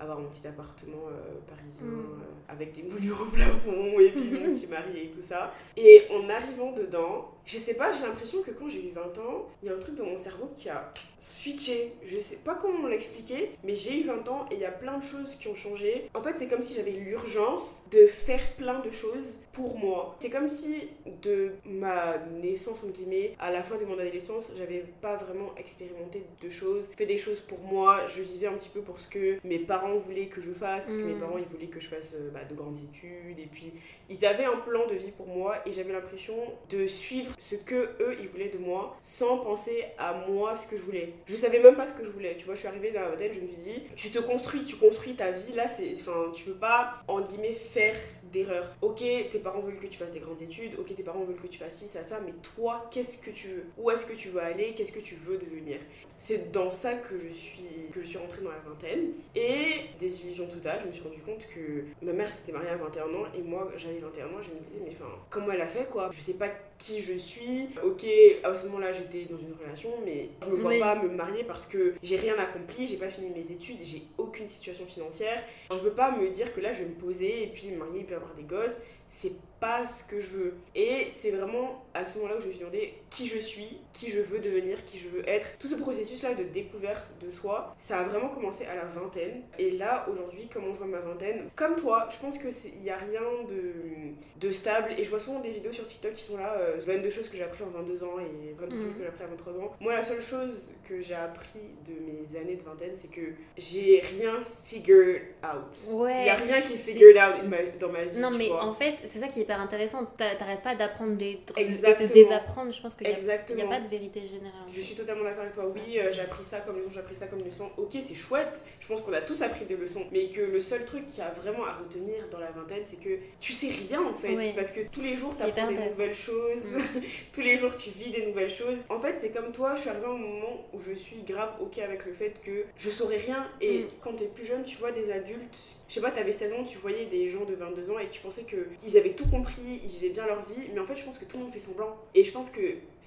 avoir mon petit appartement euh, parisien Mm. euh, avec des moulures au plafond et puis mon (laughs) petit mari et tout ça. Et en arrivant dedans, je sais pas, j'ai l'impression que quand j'ai eu 20 ans, il y a un truc dans mon cerveau qui a switché. Je sais pas comment l'expliquer, mais j'ai eu 20 ans et il y a plein de choses qui ont changé. En fait, c'est comme si j'avais l'urgence de faire plein de choses pour moi. C'est comme si de ma naissance, entre guillemets, à la fin de mon adolescence, j'avais pas vraiment expérimenté de choses, fait des choses pour moi. Je vivais un petit peu pour ce que mes parents voulaient que je fasse, parce que mes Mm. parents, ils voulaient que je fasse euh, bah, de grandes études. Et puis, ils avaient un plan de vie pour moi et j'avais l'impression de suivre ce que eux, ils voulaient de moi, sans penser à moi, ce que je voulais. Je savais même pas ce que je voulais. Tu vois, je suis arrivée dans la vingtaine, je me suis dit, tu te construis, tu construis ta vie. Là, c'est, enfin, tu peux pas, en guillemets, faire d'erreur. Ok, tes parents veulent que tu fasses des grandes études, ok, tes parents veulent que tu fasses ci, ça, ça, mais toi, qu'est-ce que tu veux? Où est-ce que tu veux aller? Qu'est-ce que tu veux devenir? C'est dans ça que je suis que je suis rentrée dans la vingtaine. Et désillusion totale, je me suis rendu compte que ma mère s'était mariée à 21 ans et moi j'avais 21 ans, je me disais mais enfin comment elle a fait quoi? Je sais pas qui je suis. Ok, à ce moment-là j'étais dans une relation mais je me vois Oui. pas me marier parce que j'ai rien accompli, j'ai pas fini mes études, j'ai aucune situation financière. Je peux pas me dire que là je vais me poser et puis me marier et puis avoir des gosses. C'est pas ce que je veux. Et c'est vraiment à ce moment-là où je me suis demandé qui je suis, qui je veux devenir, qui je veux être. Tout ce processus-là de découverte de soi, ça a vraiment commencé à la vingtaine. Et là, aujourd'hui, comment je vois ma vingtaine Comme toi, je pense qu'il n'y a rien de, de stable. Et je vois souvent des vidéos sur TikTok qui sont là, euh, 22 choses que j'ai appris en 22 ans et 22 Mhm. choses que j'ai appris à 23 ans. Moi, la seule chose que j'ai appris de mes années de vingtaine, c'est que j'ai rien figured out. Il Ouais. n'y a rien qui est figured out in ma- dans ma vie. Non, mais vois. en fait, c'est ça qui est hyper intéressant. T'a- T'arrêtes pas d'apprendre des trucs et Exactement. de désapprendre. Je pense qu'il n'y a, pas de vérité générale. Je suis totalement d'accord avec toi. Oui, euh, j'ai appris ça comme leçon, j'ai appris ça comme leçon. Ok, c'est chouette. Je pense qu'on a tous appris des leçons. Mais que le seul truc qu'il y a vraiment à retenir dans la vingtaine, c'est que tu sais rien en fait. Oui. Parce que tous les jours, tu apprends des nouvelles choses. (laughs) Tous les jours, tu vis des nouvelles choses. En fait, c'est comme toi, je suis arrivée un moment où je suis grave ok avec le fait que je saurais rien. Et Mm. quand t'es plus jeune, tu vois des adultes. Je sais pas, t'avais 16 ans, tu voyais des gens de 22 ans et tu pensais qu'ils avaient tout compris, ils vivaient bien leur vie. Mais en fait, je pense que tout le monde fait semblant. Et je pense que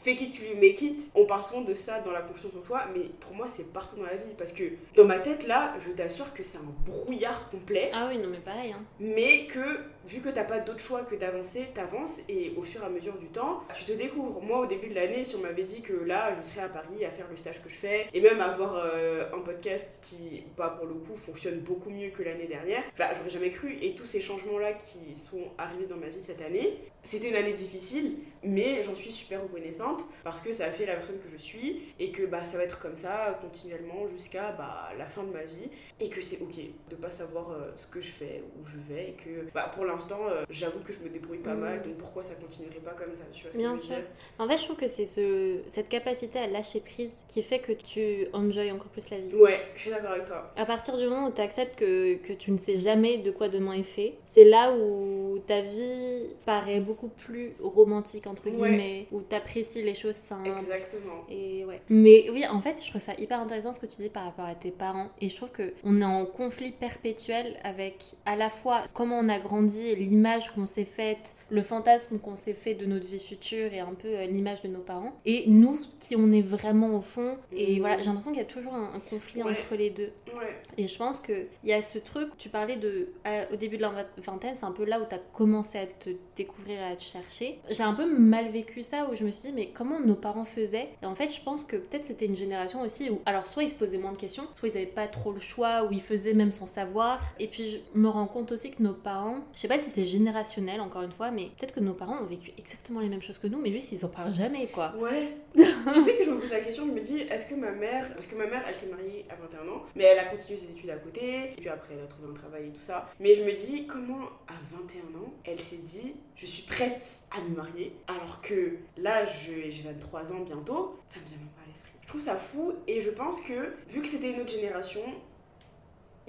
fake it till you make it, on parle souvent de ça dans la confiance en soi, mais pour moi, c'est partout dans la vie. Parce que dans ma tête, là, je t'assure que c'est un brouillard complet Ah oui, non, mais pareil. Hein. mais que vu que t'as pas d'autre choix que d'avancer, t'avances et au fur et à mesure du temps, tu te découvres. Moi, au début de l'année, si on m'avait dit que là, je serais à Paris à faire le stage que je fais et même avoir euh, un podcast qui, bah, pour le coup, fonctionne beaucoup mieux que l'année dernière, bah, j'aurais jamais cru. Et tous ces changements-là qui sont arrivés dans ma vie cette année, c'était une année difficile, mais j'en suis super reconnaissante parce que ça a fait la personne que je suis et que bah, ça va être comme ça continuellement jusqu'à bah, la fin de ma vie et que c'est ok de pas savoir euh, ce que je fais, où je vais et que bah, pour l'instant euh, j'avoue que je me débrouille pas mal donc pourquoi ça continuerait pas comme ça tu vois ce Bien que je veux sûr. dire? En fait, je trouve que c'est ce, cette capacité à lâcher prise qui fait que tu enjoy encore plus la vie. Ouais, je suis d'accord avec toi. À partir du moment où tu acceptes que, que tu ne sais jamais de quoi demain est fait, c'est là où ta vie paraît beaucoup plus romantique, entre Ouais. guillemets, où tu apprécies les choses simples. Exactement. Et ouais. Mais oui, en fait, je trouve ça hyper intéressant ce que tu dis par rapport à tes parents. Et je trouve que on est en conflit perpétuel avec à la fois comment on a grandi, l'image qu'on s'est faite, le fantasme qu'on s'est fait de notre vie future et un peu euh, l'image de nos parents. Et nous qui on est vraiment au fond. Et Mhm. voilà, j'ai l'impression qu'il y a toujours un, un conflit Ouais. entre les deux. Ouais. Et je pense qu'il y a ce truc, tu parlais de, à- au début de la vingt- vingtaine, c'est un peu là où tu as commencé à te découvrir, à te chercher. J'ai un peu mal vécu ça, où je me suis dit, mais comment nos parents faisaient? Et en fait, je pense que peut-être c'était une génération aussi où, alors soit ils se posaient moins de questions, soit ils n'avaient pas trop le choix, ou ils faisaient même sans savoir. Et puis je me rends compte aussi que nos parents, je sais pas si c'est générationnel encore une fois, mais peut-être que nos parents ont vécu exactement les mêmes choses que nous, mais juste ils en parlent jamais, quoi. Ouais. (laughs) tu sais que je me pose la question, je me dis, est-ce que ma mère, parce que ma mère, elle s'est mariée à 21 ans, mais elle a continué ses études à côté, et puis après elle a trouvé un travail et tout ça. Mais je me dis, comment à 21 ans, elle s'est dit, je suis prête à me marier, alors que là, je- j'ai 23 ans bientôt, ça me vient même pas à l'esprit. Je trouve ça fou, et je pense que, vu que c'était une autre génération,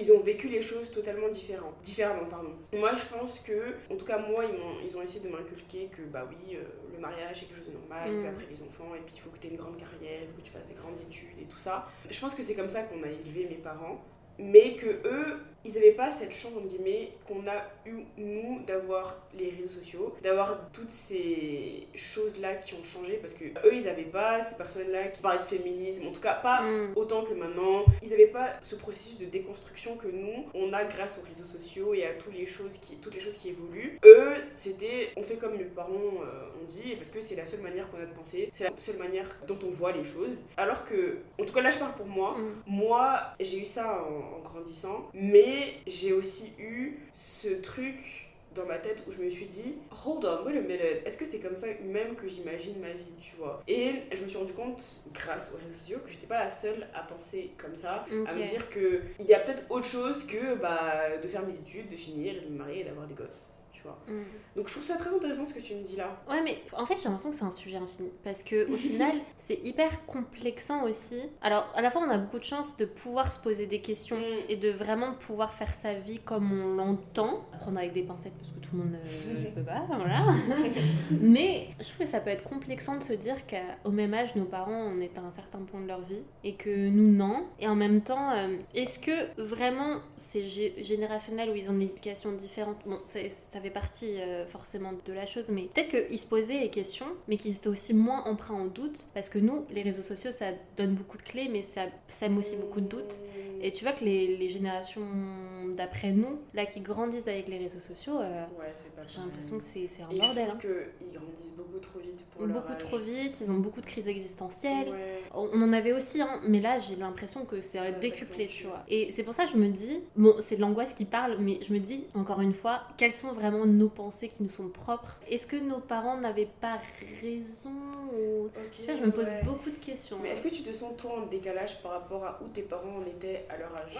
ils ont vécu les choses totalement différentes. Différemment, pardon. Moi, je pense que, en tout cas, moi, ils, ont essayé de m'inculquer que, bah oui, euh, le mariage, c'est quelque chose de normal, et puis après les enfants, et puis il faut que tu aies une grande carrière, que tu fasses des grandes études et tout ça. Je pense que c'est comme ça qu'on a élevé mes parents, mais que eux, ils n'avaient pas cette chance, entre guillemets, qu'on a eu, nous, d'avoir les réseaux sociaux, d'avoir toutes ces choses-là qui ont changé, parce que eux, ils n'avaient pas ces personnes-là qui parlaient de féminisme, en tout cas pas Mm. autant que maintenant. Ils n'avaient pas ce processus de déconstruction que nous, on a grâce aux réseaux sociaux et à toutes les choses qui, toutes les choses qui évoluent. Eux, c'était on fait comme mes parents euh, ont dit, parce que c'est la seule manière qu'on a de penser, c'est la seule manière dont on voit les choses. Alors que, en tout cas là je parle pour moi, Mm. moi j'ai eu ça en, en grandissant, mais j'ai aussi eu ce truc dans ma tête où je me suis dit hold on wait a minute est-ce que c'est comme ça même que j'imagine ma vie tu vois? Et je me suis rendu compte grâce aux réseaux sociaux que j'étais pas la seule à penser comme ça à me dire que il y a peut-être autre chose que bah, de faire mes études de finir et de me marier et d'avoir des gosses tu vois Mm. donc je trouve ça très intéressant ce que tu me dis là Ouais, mais en fait, j'ai l'impression que c'est un sujet infini. Parce que au (laughs) final, c'est hyper complexant aussi. Alors, à la fois, on a beaucoup de chance de pouvoir se poser des questions Mm. et de vraiment pouvoir faire sa vie comme on l'entend. Prendre avec des pincettes parce que tout le monde ne (laughs) peut pas, voilà. (laughs) mais je trouve que ça peut être complexant de se dire qu'au même âge, nos parents, on est à un certain point de leur vie et que nous, non. Et en même temps, euh, est-ce que vraiment c'est gé- générationnel où ils ont une éducation différente? Bon, ça, ça fait partie euh, forcément de la chose, mais peut-être qu'ils se posaient les questions, mais qu'ils étaient aussi moins emprunts en doute, parce que nous, les réseaux sociaux, ça donne beaucoup de clés, mais ça sème aussi beaucoup de doutes. Et tu vois que les, les générations d'après nous, là, qui grandissent avec les réseaux sociaux, euh, ouais j'ai l'impression que c'est un et bordel. je hein. qu'ils grandissent beaucoup trop vite pour leur Beaucoup âge. trop vite, ils ont beaucoup de crises existentielles. ouais. On en avait aussi, hein, mais là j'ai l'impression que c'est décuplé, tu vois. Et c'est pour ça que je me dis, bon, c'est de l'angoisse qui parle, mais je me dis, encore une fois, quelles sont vraiment nos pensées qui nous sont propres Est-ce que nos parents n'avaient pas raison ou... Ok, Tu vois, je me pose ouais. beaucoup de questions. mais est-ce que tu te sens toi en décalage par rapport à où tes parents en étaient à leur âge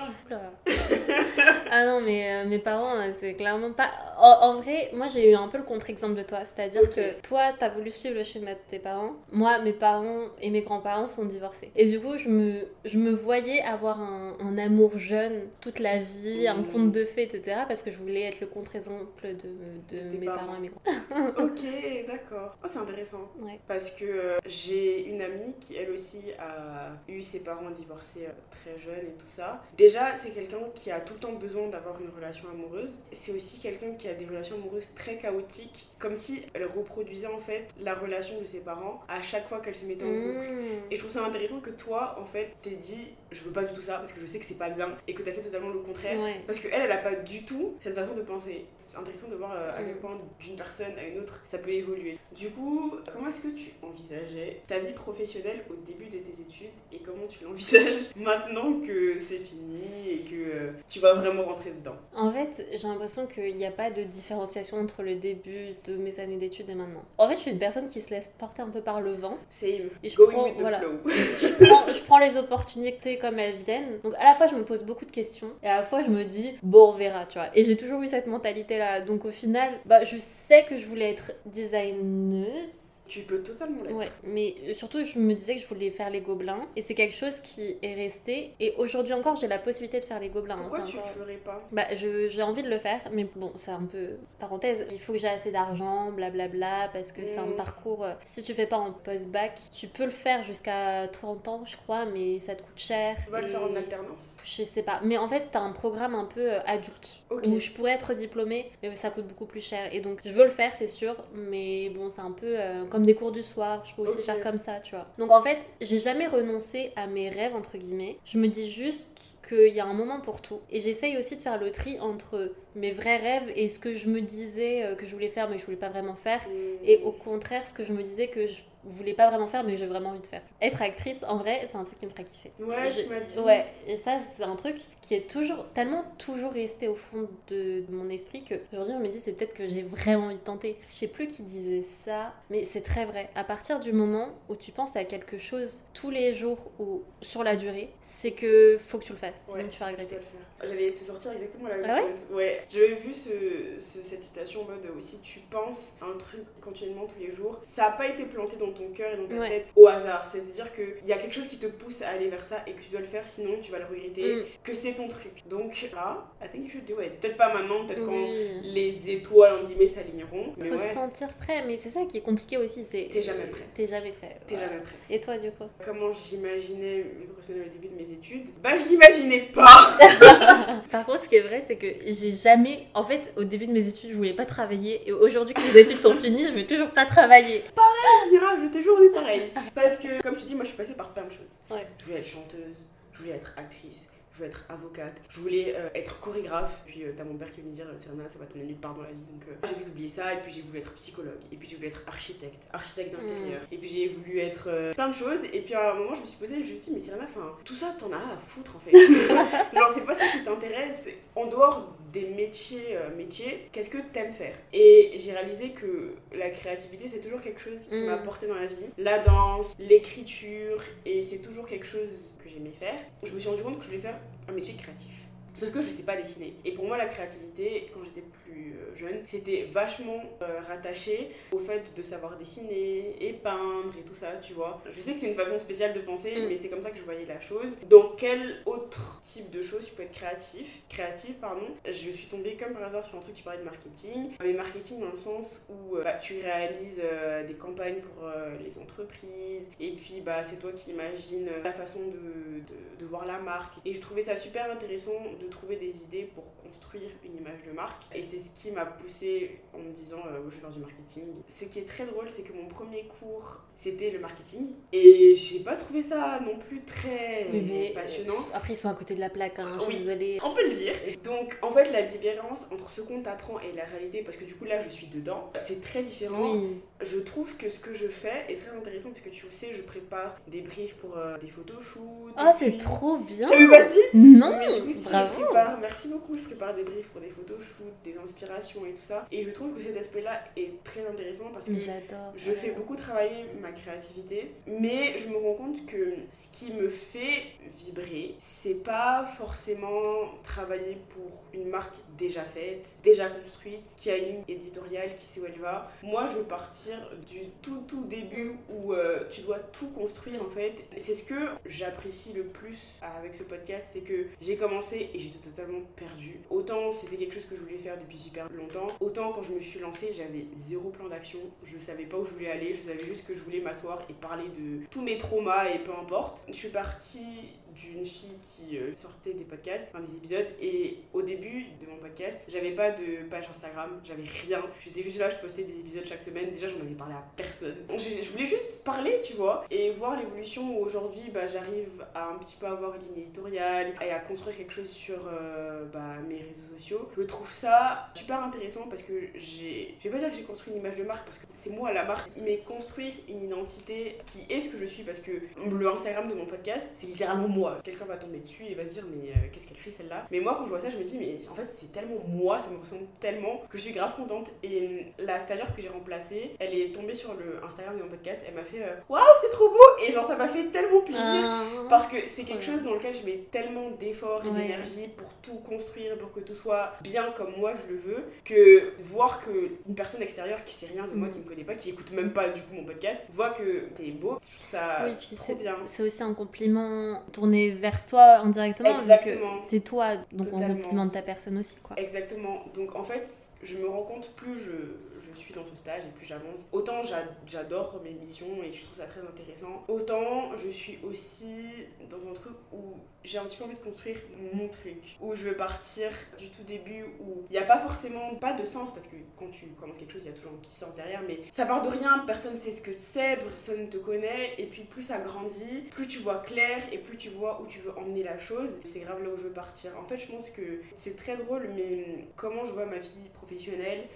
(laughs) ah non, mais euh, mes parents, euh, c'est clairement pas. En, en vrai, moi j'ai eu un peu le contre-exemple de toi. C'est-à-dire que toi, t'as voulu suivre le schéma de tes parents. Moi, mes parents et mes grands-parents sont divorcés. Et du coup, je me, je me voyais avoir un, un amour jeune toute la vie, un Mhm. conte de fées, etc. Parce que je voulais être le contre-exemple de, de tes mes parents. et mes grands (laughs) ok, (laughs) d'accord. Oh, c'est intéressant. Ouais. Parce que euh, j'ai une amie qui, elle aussi, a eu ses parents divorcés euh, très jeunes et tout ça. Déjà, c'est quelqu'un qui a tout le temps besoin d'avoir une relation amoureuse. C'est aussi quelqu'un qui a des relations amoureuses très chaotiques, comme si elle reproduisait en fait la relation de ses parents à chaque fois qu'elle se mettait en couple. Mmh. Et je trouve ça intéressant que toi, en fait, t'aies dit je veux pas du tout ça parce que je sais que c'est pas bien et que t'as fait totalement le contraire. Ouais. Parce qu'elle, elle a pas du tout cette façon de penser. C'est intéressant de voir euh, à quel Mm. point d'une personne à une autre ça peut évoluer. Du coup, comment est-ce que tu envisageais ta vie professionnelle au début de tes études et comment tu l'envisages (laughs) maintenant que c'est fini et que euh, tu vas vraiment rentrer dedans? En fait, j'ai l'impression qu'il n'y a pas de différenciation entre le début de mes années d'études et maintenant. En fait, je suis une personne qui se laisse porter un peu par le vent. Same. Et je Going prends- with the voilà. flow. (laughs) je prends, je prends les opportunités comme elles viennent. Donc à la fois je me pose beaucoup de questions et à la fois je me dis bon on verra tu vois. Et j'ai toujours eu cette mentalité Donc au final bah je sais que je voulais être designeuse. Tu peux totalement l'être. Ouais, mais surtout je me disais que je voulais faire les gobelins et c'est quelque chose qui est resté et aujourd'hui encore j'ai la possibilité de faire les gobelins. hein, Pourquoi tu encore- le ferais pas? Bah, je- j'ai envie de le faire, mais bon, c'est un peu parenthèse. Il faut que j'ai assez d'argent, blablabla, parce que c'est un Mm. parcours. euh, Si tu fais pas en post-bac, tu peux le faire jusqu'à 30 ans, je crois, mais ça te coûte cher. Tu vas le faire en alternance? Je sais pas. Mais en fait, t'as un programme un peu euh, adulte. Où je pourrais être diplômée, mais ça coûte beaucoup plus cher. Et donc, je veux le faire, c'est sûr, mais bon, c'est un peu euh, comme des cours du soir. Je peux aussi faire comme ça, tu vois. Donc, en fait, j'ai jamais renoncé à mes rêves, entre guillemets. Je me dis juste qu'il y a un moment pour tout. Et j'essaye aussi de faire le tri entre mes vrais rêves et ce que je me disais euh, que je voulais faire, mais que je voulais pas vraiment faire. Mm. Et au contraire, ce que je me disais que je voulais pas vraiment faire, mais j'ai vraiment envie de faire. Être actrice, en vrai, c'est un truc qui me ferait kiffer. Ouais, Je- dit. Ouais, et ça, c'est un truc qui est toujours, tellement toujours resté au fond de, de mon esprit que aujourd'hui, on me dit, c'est peut-être que j'ai vraiment envie de tenter. Je sais plus qui disait ça, mais c'est très vrai. À partir du moment où tu penses à quelque chose tous les jours ou sur la durée, c'est que faut que tu le fasses, sinon Ouais, tu vas regretter. J'allais te sortir exactement la même Ah ouais chose. Ouais, j'avais vu ce, ce- cette citation en mode euh, si tu penses à un truc continuellement tous les jours, ça n'a pas été planté dans ton cœur et dans ta Ouais. tête au hasard. C'est-à-dire qu'il y a quelque chose qui te pousse à aller vers ça et que tu dois le faire, sinon tu vas le regretter, Mm. que c'est ton truc. Donc là, I think you should do it. Peut-être pas maintenant, peut-être quand les étoiles, en guillemets, s'aligneront. Faut ouais, se sentir prêt, mais c'est ça qui est compliqué aussi. c'est T'es jamais prêt. T'es jamais prêt. t'es voilà. jamais prêt. Et toi, du coup? Comment j'imaginais mes professionnels au début de mes études? Bah, je l'imaginais pas (laughs) (laughs) Par contre, ce qui est vrai, c'est que j'ai jamais. En fait, au début de mes études, je voulais pas travailler. Et aujourd'hui que les études sont finies, je veux toujours pas travailler. Mira, je jure, on est pareil. Parce que, comme tu dis, moi je suis passée par plein de choses. Ouais. Je voulais être chanteuse, je voulais être actrice, je voulais être avocate, je voulais euh, être chorégraphe. Puis euh, t'as mon père qui veut me dire, Serena, ça va t'emmener nulle part dans la vie. Donc euh, j'ai vite oublié ça. Et puis j'ai voulu être psychologue. Et puis j'ai voulu être architecte, architecte d'intérieur. Et puis j'ai voulu être plein de choses. Et puis à un moment, je me suis posée je me suis dit, mais Serena, enfin, tout ça, t'en as à foutre en fait. (laughs) Genre, c'est pas ça qui t'intéresse. En dehors des métiers, métiers, qu'est-ce que t'aimes faire? Et j'ai réalisé que la créativité, c'est toujours quelque chose qui Mm. m'a apporté dans la vie. La danse, l'écriture, et c'est toujours quelque chose j'aimais faire. Je me suis rendu compte que je voulais faire un métier créatif. Sauf que je sais pas dessiner. Et pour moi, la créativité, quand j'étais plus euh, jeune, c'était vachement euh, rattaché au fait de savoir dessiner et peindre et tout ça, tu vois. Je sais que c'est une façon spéciale de penser, Mm. mais c'est comme ça que je voyais la chose. Dans quel autre type de choses tu peux être créatif? Créative, pardon. Je suis tombée comme par hasard sur un truc qui parlait de marketing. Mais marketing dans le sens où euh, bah, tu réalises euh, des campagnes pour euh, les entreprises, et puis bah, c'est toi qui imagines la façon de, de- de voir la marque. Et je trouvais ça super intéressant de trouver des idées pour construire une image de marque. Et c'est ce qui m'a poussée en me disant euh, je vais faire du marketing. Ce qui est très drôle, c'est que mon premier cours, c'était le marketing. Et j'ai pas trouvé ça non plus très Mais- passionnant. Après, ils sont à côté de la plaque, hein, je suis Oui. désolée. On peut le dire. Donc, en fait, la différence entre ce qu'on t'apprend et la réalité, parce que du coup, là, je suis dedans, c'est très différent. Oui. Je trouve que ce que je fais est très intéressant, puisque tu sais, je prépare des briefs pour euh, des photoshoots. Oh, c'est trop bien J'avais pas dit? Non mais Bravo prépare, merci beaucoup, je prépare des briefs pour des photoshoots, des inspirations et tout ça. Et je trouve que cet aspect-là est très intéressant parce que je fais beaucoup travailler ma créativité, mais je me rends compte que ce qui me fait vibrer, c'est pas forcément travailler pour une marque déjà faite, déjà construite, qui a une ligne éditoriale, qui sait où elle va. Moi, je veux partir du tout tout début où euh, tu dois tout construire en fait. C'est ce que j'apprécie le plus avec ce podcast, c'est que j'ai commencé et j'étais totalement perdue. Autant c'était quelque chose que je voulais faire depuis super longtemps, autant quand je me suis lancée, j'avais zéro plan d'action. Je savais pas où je voulais aller, je savais juste que je voulais m'asseoir et parler de tous mes traumas et peu importe. Je suis partie d'une fille qui euh, sortait des podcasts, enfin des épisodes, et au début de mon podcast, j'avais pas de page Instagram, j'avais rien. J'étais juste là, je postais des épisodes chaque semaine. Déjà, j'en avais parlé à personne. Je voulais juste parler, tu vois, et voir l'évolution où aujourd'hui, bah, j'arrive à un petit peu avoir une ligne éditoriale et à construire quelque chose sur euh, bah, mes réseaux sociaux. Je trouve ça super intéressant parce que j'ai. Je vais pas dire que j'ai construit une image de marque parce que c'est moi la marque, mais construire une identité qui est ce que je suis parce que le Instagram de mon podcast, c'est littéralement moi. Quelqu'un va tomber dessus et va se dire, mais euh, qu'est-ce qu'elle fait celle-là? Mais moi, quand je vois ça, je me dis, mais en fait, c'est tellement moi, ça me ressemble tellement que je suis grave contente. Et euh, la stagiaire que j'ai remplacée, elle est tombée sur le Instagram de mon podcast, elle m'a fait, euh, waouh, c'est trop beau Et genre, ça m'a fait tellement plaisir. Ah. Parce que c'est quelque chose dans lequel je mets tellement d'efforts et Ouais. d'énergie pour tout construire, pour que tout soit bien comme moi je le veux, que voir que une personne extérieure qui sait rien de moi, Mm. qui me connaît pas, qui écoute même pas du coup mon podcast, voit que t'es beau, je trouve ça Oui, puis trop bien. c'est aussi un compliment tourné vers toi indirectement, vu Exactement. que c'est toi, donc on Totalement. complimente ta personne aussi, quoi. Exactement. Donc en fait, je me rends compte plus je, je suis dans ce stage et plus j'avance. Autant j'a- j'adore mes missions et je trouve ça très intéressant. Autant je suis aussi dans un truc où j'ai un petit peu envie de construire mon truc. Où je veux partir du tout début où il n'y a pas forcément pas de sens parce que quand tu commences quelque chose, il y a toujours un petit sens derrière. Mais ça part de rien, personne sait ce que c'est, personne ne te connaît. Et puis plus ça grandit, plus tu vois clair et plus tu vois où tu veux emmener la chose. C'est grave là où je veux partir. En fait, je pense que c'est très drôle, mais comment je vois ma vie professionnelle,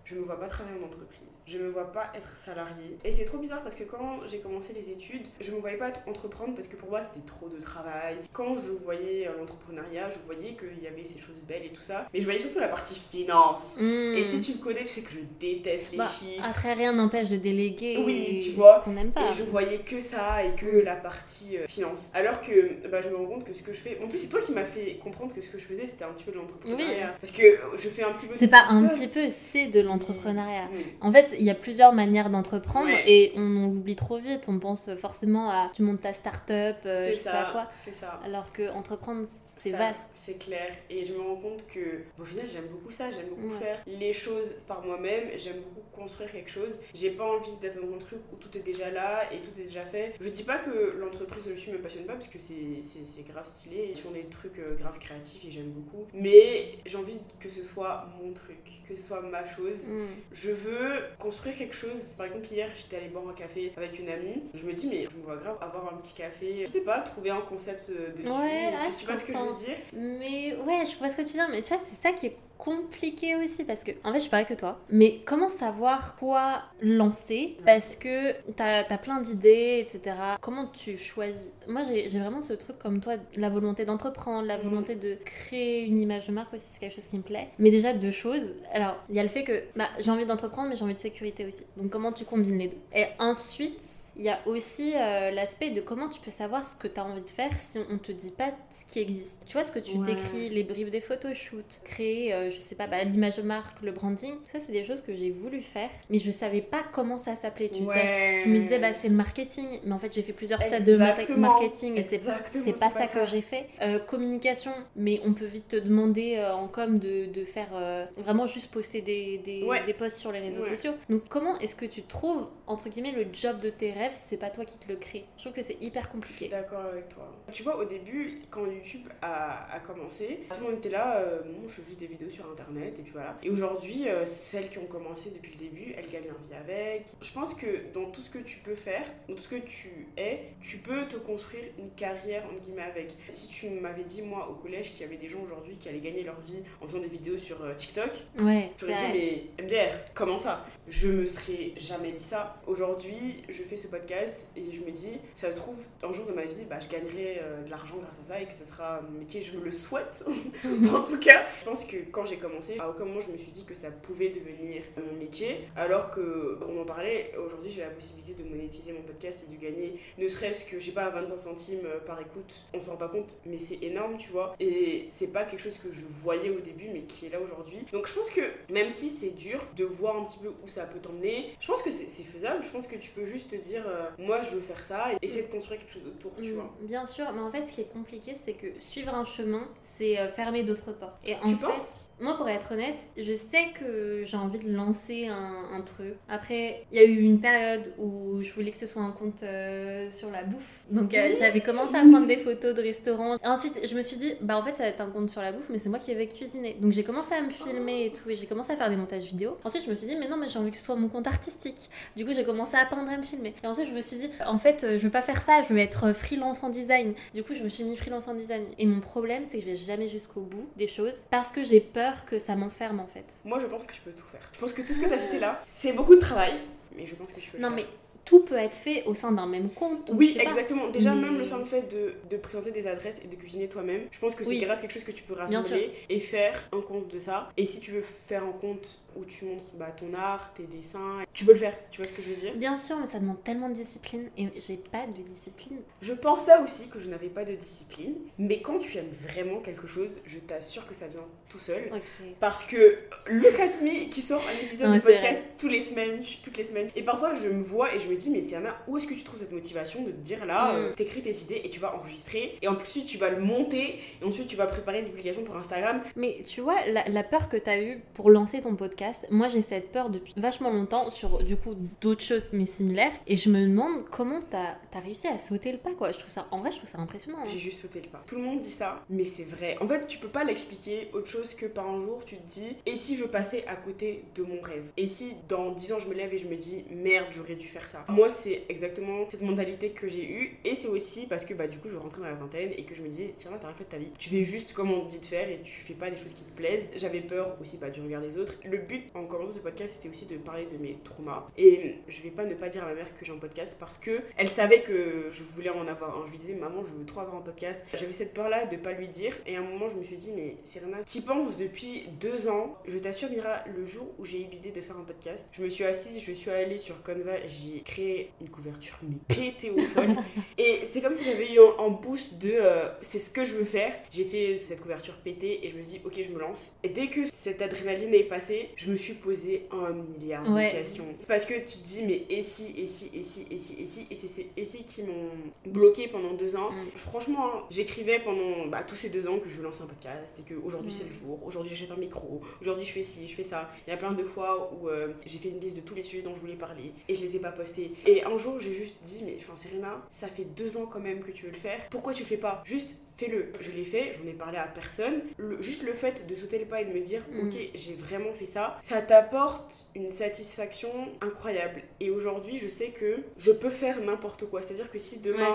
je me vois pas travailler en entreprise. Je me vois pas être salarié. Et c'est trop bizarre parce que quand j'ai commencé les études, je me voyais pas être entreprendre parce que pour moi c'était trop de travail. Quand je voyais euh, l'entrepreneuriat, je voyais qu'il y avait ces choses belles et tout ça. Mais je voyais surtout la partie finance. Mm. Et si tu me connais, tu sais que je déteste les Bah, chiffres. Après, rien n'empêche de déléguer Oui, tu vois. ce qu'on n'aime pas. Et je voyais que ça et que Mm. la partie euh, finance. Alors que bah, je me rends compte que ce que je fais. En plus, c'est toi qui m'as fait comprendre que ce que je faisais, c'était un petit peu de l'entrepreneuriat. Parce que je fais un petit peu. C'est pas un petit peu, c'est de l'entrepreneuriat. Oui. En fait, il y a plusieurs manières d'entreprendre Ouais. et on oublie trop vite. On pense forcément à tu montes ta start-up, euh, je sais pas quoi. ça. Alors que entreprendre, c'est vaste. C'est clair. Et je me rends compte que, au final, j'aime beaucoup ça. J'aime beaucoup Ouais. faire les choses par moi-même. J'aime beaucoup construire quelque chose. J'ai pas envie d'être dans un truc où tout est déjà là et tout est déjà fait. Je dis pas que l'entreprise où je suis me passionne pas parce que c'est- grave stylé. Ils font des trucs euh, grave créatifs et j'aime beaucoup. Mais j'ai envie que ce soit mon truc, que ce soit ma chose. Mm. Je veux construire quelque chose. Par exemple, hier, j'étais allée boire un café avec une amie. Je me dis, mais je me vois grave avoir un petit café. Je sais pas, trouver un concept euh, dessus. Ouais, ah, tu vois ce que je. Dire Mais ouais, je vois ce que tu dire, mais tu vois, c'est ça qui est compliqué aussi parce que, en fait, je suis pareil que toi, mais comment savoir quoi lancer? Parce que t'as as plein d'idées, etc. Comment tu choisis? Moi, j'ai vraiment ce truc comme toi, la volonté d'entreprendre, la Mhm. volonté de créer une image de marque aussi, c'est quelque chose qui me plaît. Mais déjà, deux choses. Alors, il y a le fait que bah, j'ai envie d'entreprendre, mais j'ai envie de sécurité aussi. Donc, comment tu combines les deux? Et ensuite, il y a aussi euh, l'aspect de comment tu peux savoir ce que tu as envie de faire si on te dit pas ce qui existe. Tu vois, ce que tu Ouais. décris, les briefs des photoshoots, créer, euh, je sais pas, bah, l'image de marque, le branding, tout ça, c'est des choses que j'ai voulu faire, mais je savais pas comment ça s'appelait, tu sais. Je me disais, bah, c'est le marketing, mais en fait, j'ai fait plusieurs stades de marketing et c'est c'est pas, ça, que j'ai fait. Euh, communication, mais on peut vite te demander euh, en com de, de faire vraiment juste poster des, des, Ouais. des posts sur les réseaux sociaux. Donc comment est-ce que tu trouves, entre guillemets, le job de tes rêves si c'est pas toi qui te le crée Je trouve que c'est hyper compliqué. d'accord avec toi. Tu vois, au début, quand YouTube a, a commencé, tout le monde était là, euh, bon, je fais juste des vidéos sur internet, et puis voilà. Et aujourd'hui, euh, celles qui ont commencé depuis le début, elles gagnent leur vie avec. Je pense que dans tout ce que tu peux faire, dans tout ce que tu es, tu peux te construire une carrière, entre guillemets, avec. Si tu m'avais dit, moi, au collège, qu'il y avait des gens aujourd'hui qui allaient gagner leur vie en faisant des vidéos sur euh, TikTok, Ouais, J'aurais dit, mais MDR, comment ça? Je me serais jamais dit ça. Aujourd'hui, je fais ce podcast et je me dis, ça se trouve, un jour de ma vie, bah, je gagnerai euh, de l'argent grâce à ça et que ce sera mon métier. Je me le souhaite, (laughs) en tout cas. Je pense que quand j'ai commencé, à aucun moment je me suis dit que ça pouvait devenir mon métier. Alors que, on en parlait, aujourd'hui j'ai la possibilité de monétiser mon podcast et de gagner, ne serait-ce que, je sais pas, 25 centimes euh, par écoute. On s'en rend pas compte, mais c'est énorme, tu vois. Et c'est pas quelque chose que je voyais au début, mais qui est là aujourd'hui. Donc je pense que même si c'est dur de voir un petit peu où ça peut t'emmener, je pense que c'est c'est faisable. Je pense que tu peux juste te dire, euh, moi je veux faire ça et essayer de construire quelque chose autour, tu Mm, vois. Bien sûr, mais en fait, ce qui est compliqué, c'est que suivre un chemin, c'est euh, fermer d'autres portes. Et en Tu fait, penses? Moi, pour être honnête, je sais que j'ai envie de lancer un, un truc. Après, il y a eu une période où je voulais que ce soit un compte euh, sur la bouffe. Donc, euh, j'avais commencé à prendre des photos de restaurants. Ensuite, je me suis dit, bah en fait, ça va être un compte sur la bouffe, mais c'est moi qui vais cuisiner. Donc, j'ai commencé à me filmer et tout, et j'ai commencé à faire des montages vidéo. Ensuite, je me suis dit, mais non, mais j'ai envie que ce soit mon compte artistique. Du coup, j'ai commencé à peindre et à me filmer. Et ensuite, je me suis dit, en fait, euh, je veux pas faire ça, je veux être freelance en design. Du coup, je me suis mis freelance en design. Et mon problème, c'est que je vais jamais jusqu'au bout des choses parce que j'ai peur que ça m'enferme en fait. Moi je pense que tu peux tout faire. Je pense que tout ce que tu as cité là, c'est beaucoup de travail, mais je pense que tu peux le Non, faire. mais tout peut être fait au sein d'un même compte. ou je Oui, pas. exactement. Déjà, Mais- même le simple fait de, de présenter des adresses et de cuisiner toi-même, je pense que c'est Oui. grave quelque chose que tu peux rassembler et faire un compte de ça. Et si tu veux faire un compte où tu montres bah, ton art, tes dessins, tu peux le faire. Tu vois ce que je veux dire? Bien sûr, mais ça demande tellement de discipline et j'ai pas de discipline. Je pensais aussi que je n'avais pas de discipline, mais quand tu aimes vraiment quelque chose, je t'assure que ça vient tout seul. Ok. Parce que Look at Me qui sort un épisode de podcast tous les semaines, toutes les semaines. Et parfois je me vois et je me dis mais Siana, où est-ce que tu trouves cette motivation de te dire là, Mm. euh, t'écris tes idées et tu vas enregistrer et en plus tu vas le monter et ensuite tu vas préparer des publications pour Instagram. Mais tu vois, la, la peur que t'as eue pour lancer ton podcast, moi j'ai cette peur depuis vachement longtemps sur du coup d'autres choses mais similaires. Et je me demande comment t'as as réussi à sauter le pas quoi. Je trouve ça, en vrai, je trouve ça impressionnant. hein. J'ai juste sauté le pas. Tout le monde dit ça, mais c'est vrai. En fait, tu peux pas l'expliquer autre chose que par un jour, tu te dis, et si je passais à côté de mon rêve? Et si dans 10 ans, je me lève et je me dis, merde, j'aurais dû faire ça? Moi, c'est exactement cette mentalité que j'ai eue, et c'est aussi parce que bah, du coup, je rentrais dans la vingtaine et que je me disais, vrai, t'as rien fait de ta vie. Tu fais juste comme on te dit de faire et tu fais pas des choses qui te plaisent. J'avais peur aussi bah, du regard des autres. Le but en commençant ce podcast, c'était aussi de parler de mes traumas. Et je vais pas ne pas dire à ma mère que j'ai un podcast parce que elle savait que je voulais en avoir un. Je lui disais, maman, je veux trop avoir un podcast. J'avais cette peur-là de pas lui dire. Et à un moment, je me suis dit, mais Serena, t'y penses depuis deux ans. Je t'assure, Mira, le jour où j'ai eu l'idée de faire un podcast, je me suis assise, je suis allée sur Canva, j'ai créé une couverture mais pétée au sol. (laughs) et c'est comme si j'avais eu un, un boost de euh, c'est ce que je veux faire. J'ai fait cette couverture pétée et je me suis dit ok je me lance. Et dès que cette adrénaline est passée, je me suis posé un milliard Ouais. de questions. Parce que tu te dis mais et si, et si, et si, et si, et si, et c'est ces et si qui m'ont bloqué pendant deux ans. Mm. Franchement, hein, j'écrivais pendant bah, tous ces deux ans que je veux lancer un podcast et qu'aujourd'hui c'est le jour, aujourd'hui j'achète un micro, aujourd'hui je fais ci, je fais ça. Il y a plein de fois où euh, j'ai fait une liste de tous les sujets dont je voulais parler et je les ai pas postés. Et un jour j'ai juste dit, mais enfin Serena, ça fait deux ans quand même que tu veux le faire, pourquoi tu le fais pas? Juste fais-le. Je l'ai fait, j'en ai parlé à personne. Le- juste le fait de sauter le pas et de me dire, Mm. ok, j'ai vraiment fait ça, ça t'apporte une satisfaction incroyable. Et aujourd'hui, je sais que je peux faire n'importe quoi. C'est-à-dire que si demain,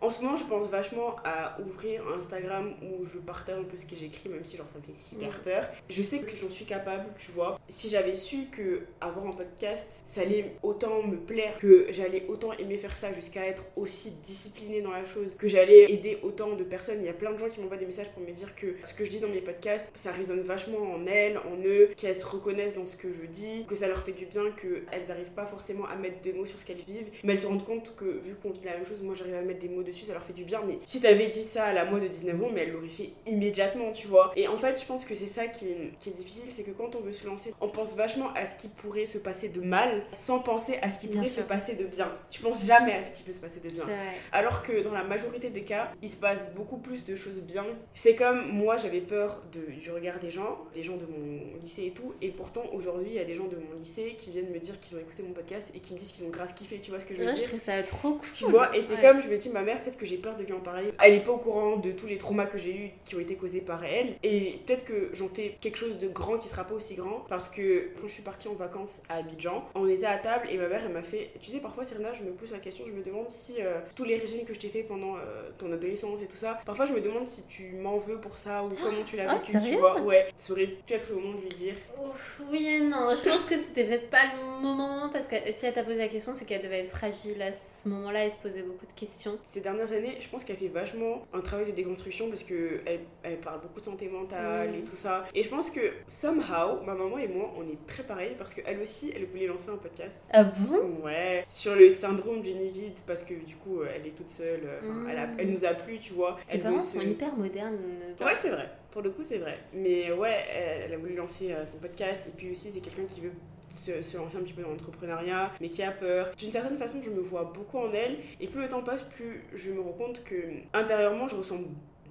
en ce moment, je pense vachement à ouvrir un Instagram où je partage un peu ce que j'écris, même si genre ça me fait super Mm. peur. Je sais que j'en suis capable, tu vois. Si j'avais su que avoir un podcast, ça allait autant me plaire, que j'allais autant aimer faire ça jusqu'à être aussi disciplinée dans la chose, que j'allais aider autant de personnes. Il y a plein de gens qui m'envoient des messages pour me dire que ce que je dis dans mes podcasts, ça résonne vachement en elles, en eux, qu'elles se reconnaissent dans ce que je dis, que ça leur fait du bien, qu'elles n'arrivent pas forcément à mettre des mots sur ce qu'elles vivent, mais elles se rendent compte que vu qu'on vit la même chose, moi j'arrive à mettre des mots dessus, ça leur fait du bien. Mais si t'avais dit ça à la moi de 19 ans, mais elle l'aurait fait immédiatement, tu vois. Et en fait, je pense que c'est ça qui est, qui est difficile, c'est que quand on veut se lancer, on pense vachement à ce qui pourrait se passer de mal, sans penser à ce qui Bien pourrait sûr. se passer de bien. Tu penses jamais à ce qui peut se passer de bien. Alors que dans la majorité des cas, il se passe beaucoup plus de choses bien. C'est comme moi, j'avais peur de, du regard des gens, des gens de mon lycée et tout. Et pourtant, aujourd'hui, il y a des gens de mon lycée qui viennent me dire qu'ils ont écouté mon podcast et qui me disent qu'ils ont grave kiffé. Tu vois ce que je veux Ouais, je dire trouve ça trop cool. tu vois, et c'est Ouais. comme je me dis, ma mère, peut-être que j'ai peur de lui en parler. Elle est pas au courant de tous les traumas que j'ai eu qui ont été causés par elle. Et peut-être que j'en fais quelque chose de grand qui sera pas aussi grand. Parce que quand je suis partie en vacances à Abidjan, on était à table et ma mère, elle m'a fait. Tu sais, parfois, Serena, je me pose la question, je me demande si euh, tous les régimes que je t'ai fait pendant euh, ton adolescence et tout ça, parfois je me demande si tu m'en veux pour ça ou comment tu l'as Ah, vécu, tu vois. Ouais, ça aurait pu être le moment de lui dire. Ouf, oui et non, je pense que c'était peut-être pas le moment parce que si elle t'a posé la question, c'est qu'elle devait être fragile à ce moment-là et se poser beaucoup de questions. Ces dernières années, je pense qu'elle fait vachement un travail de déconstruction parce que elle, elle parle beaucoup de santé mentale Mm. et tout ça. Et je pense que somehow, ma maman et moi, on est très pareils parce qu'elle aussi, elle voulait lancer un podcast. Ah bon? Ouais, sur le syndrome du nid vide parce que du coup, elle est toute seule. enfin, Mm. Elle, a- elle nous a plu, tu vois. Elle parents sont hyper modernes. euh, Ouais, c'est vrai. Pour le coup, c'est vrai. Mais ouais, elle, elle a voulu lancer euh, son podcast. Et puis aussi, c'est quelqu'un qui veut se, se lancer un petit peu dans l'entrepreneuriat, mais qui a peur. D'une certaine façon, je me vois beaucoup en elle. Et plus le temps passe, plus je me rends compte que intérieurement, je ressemble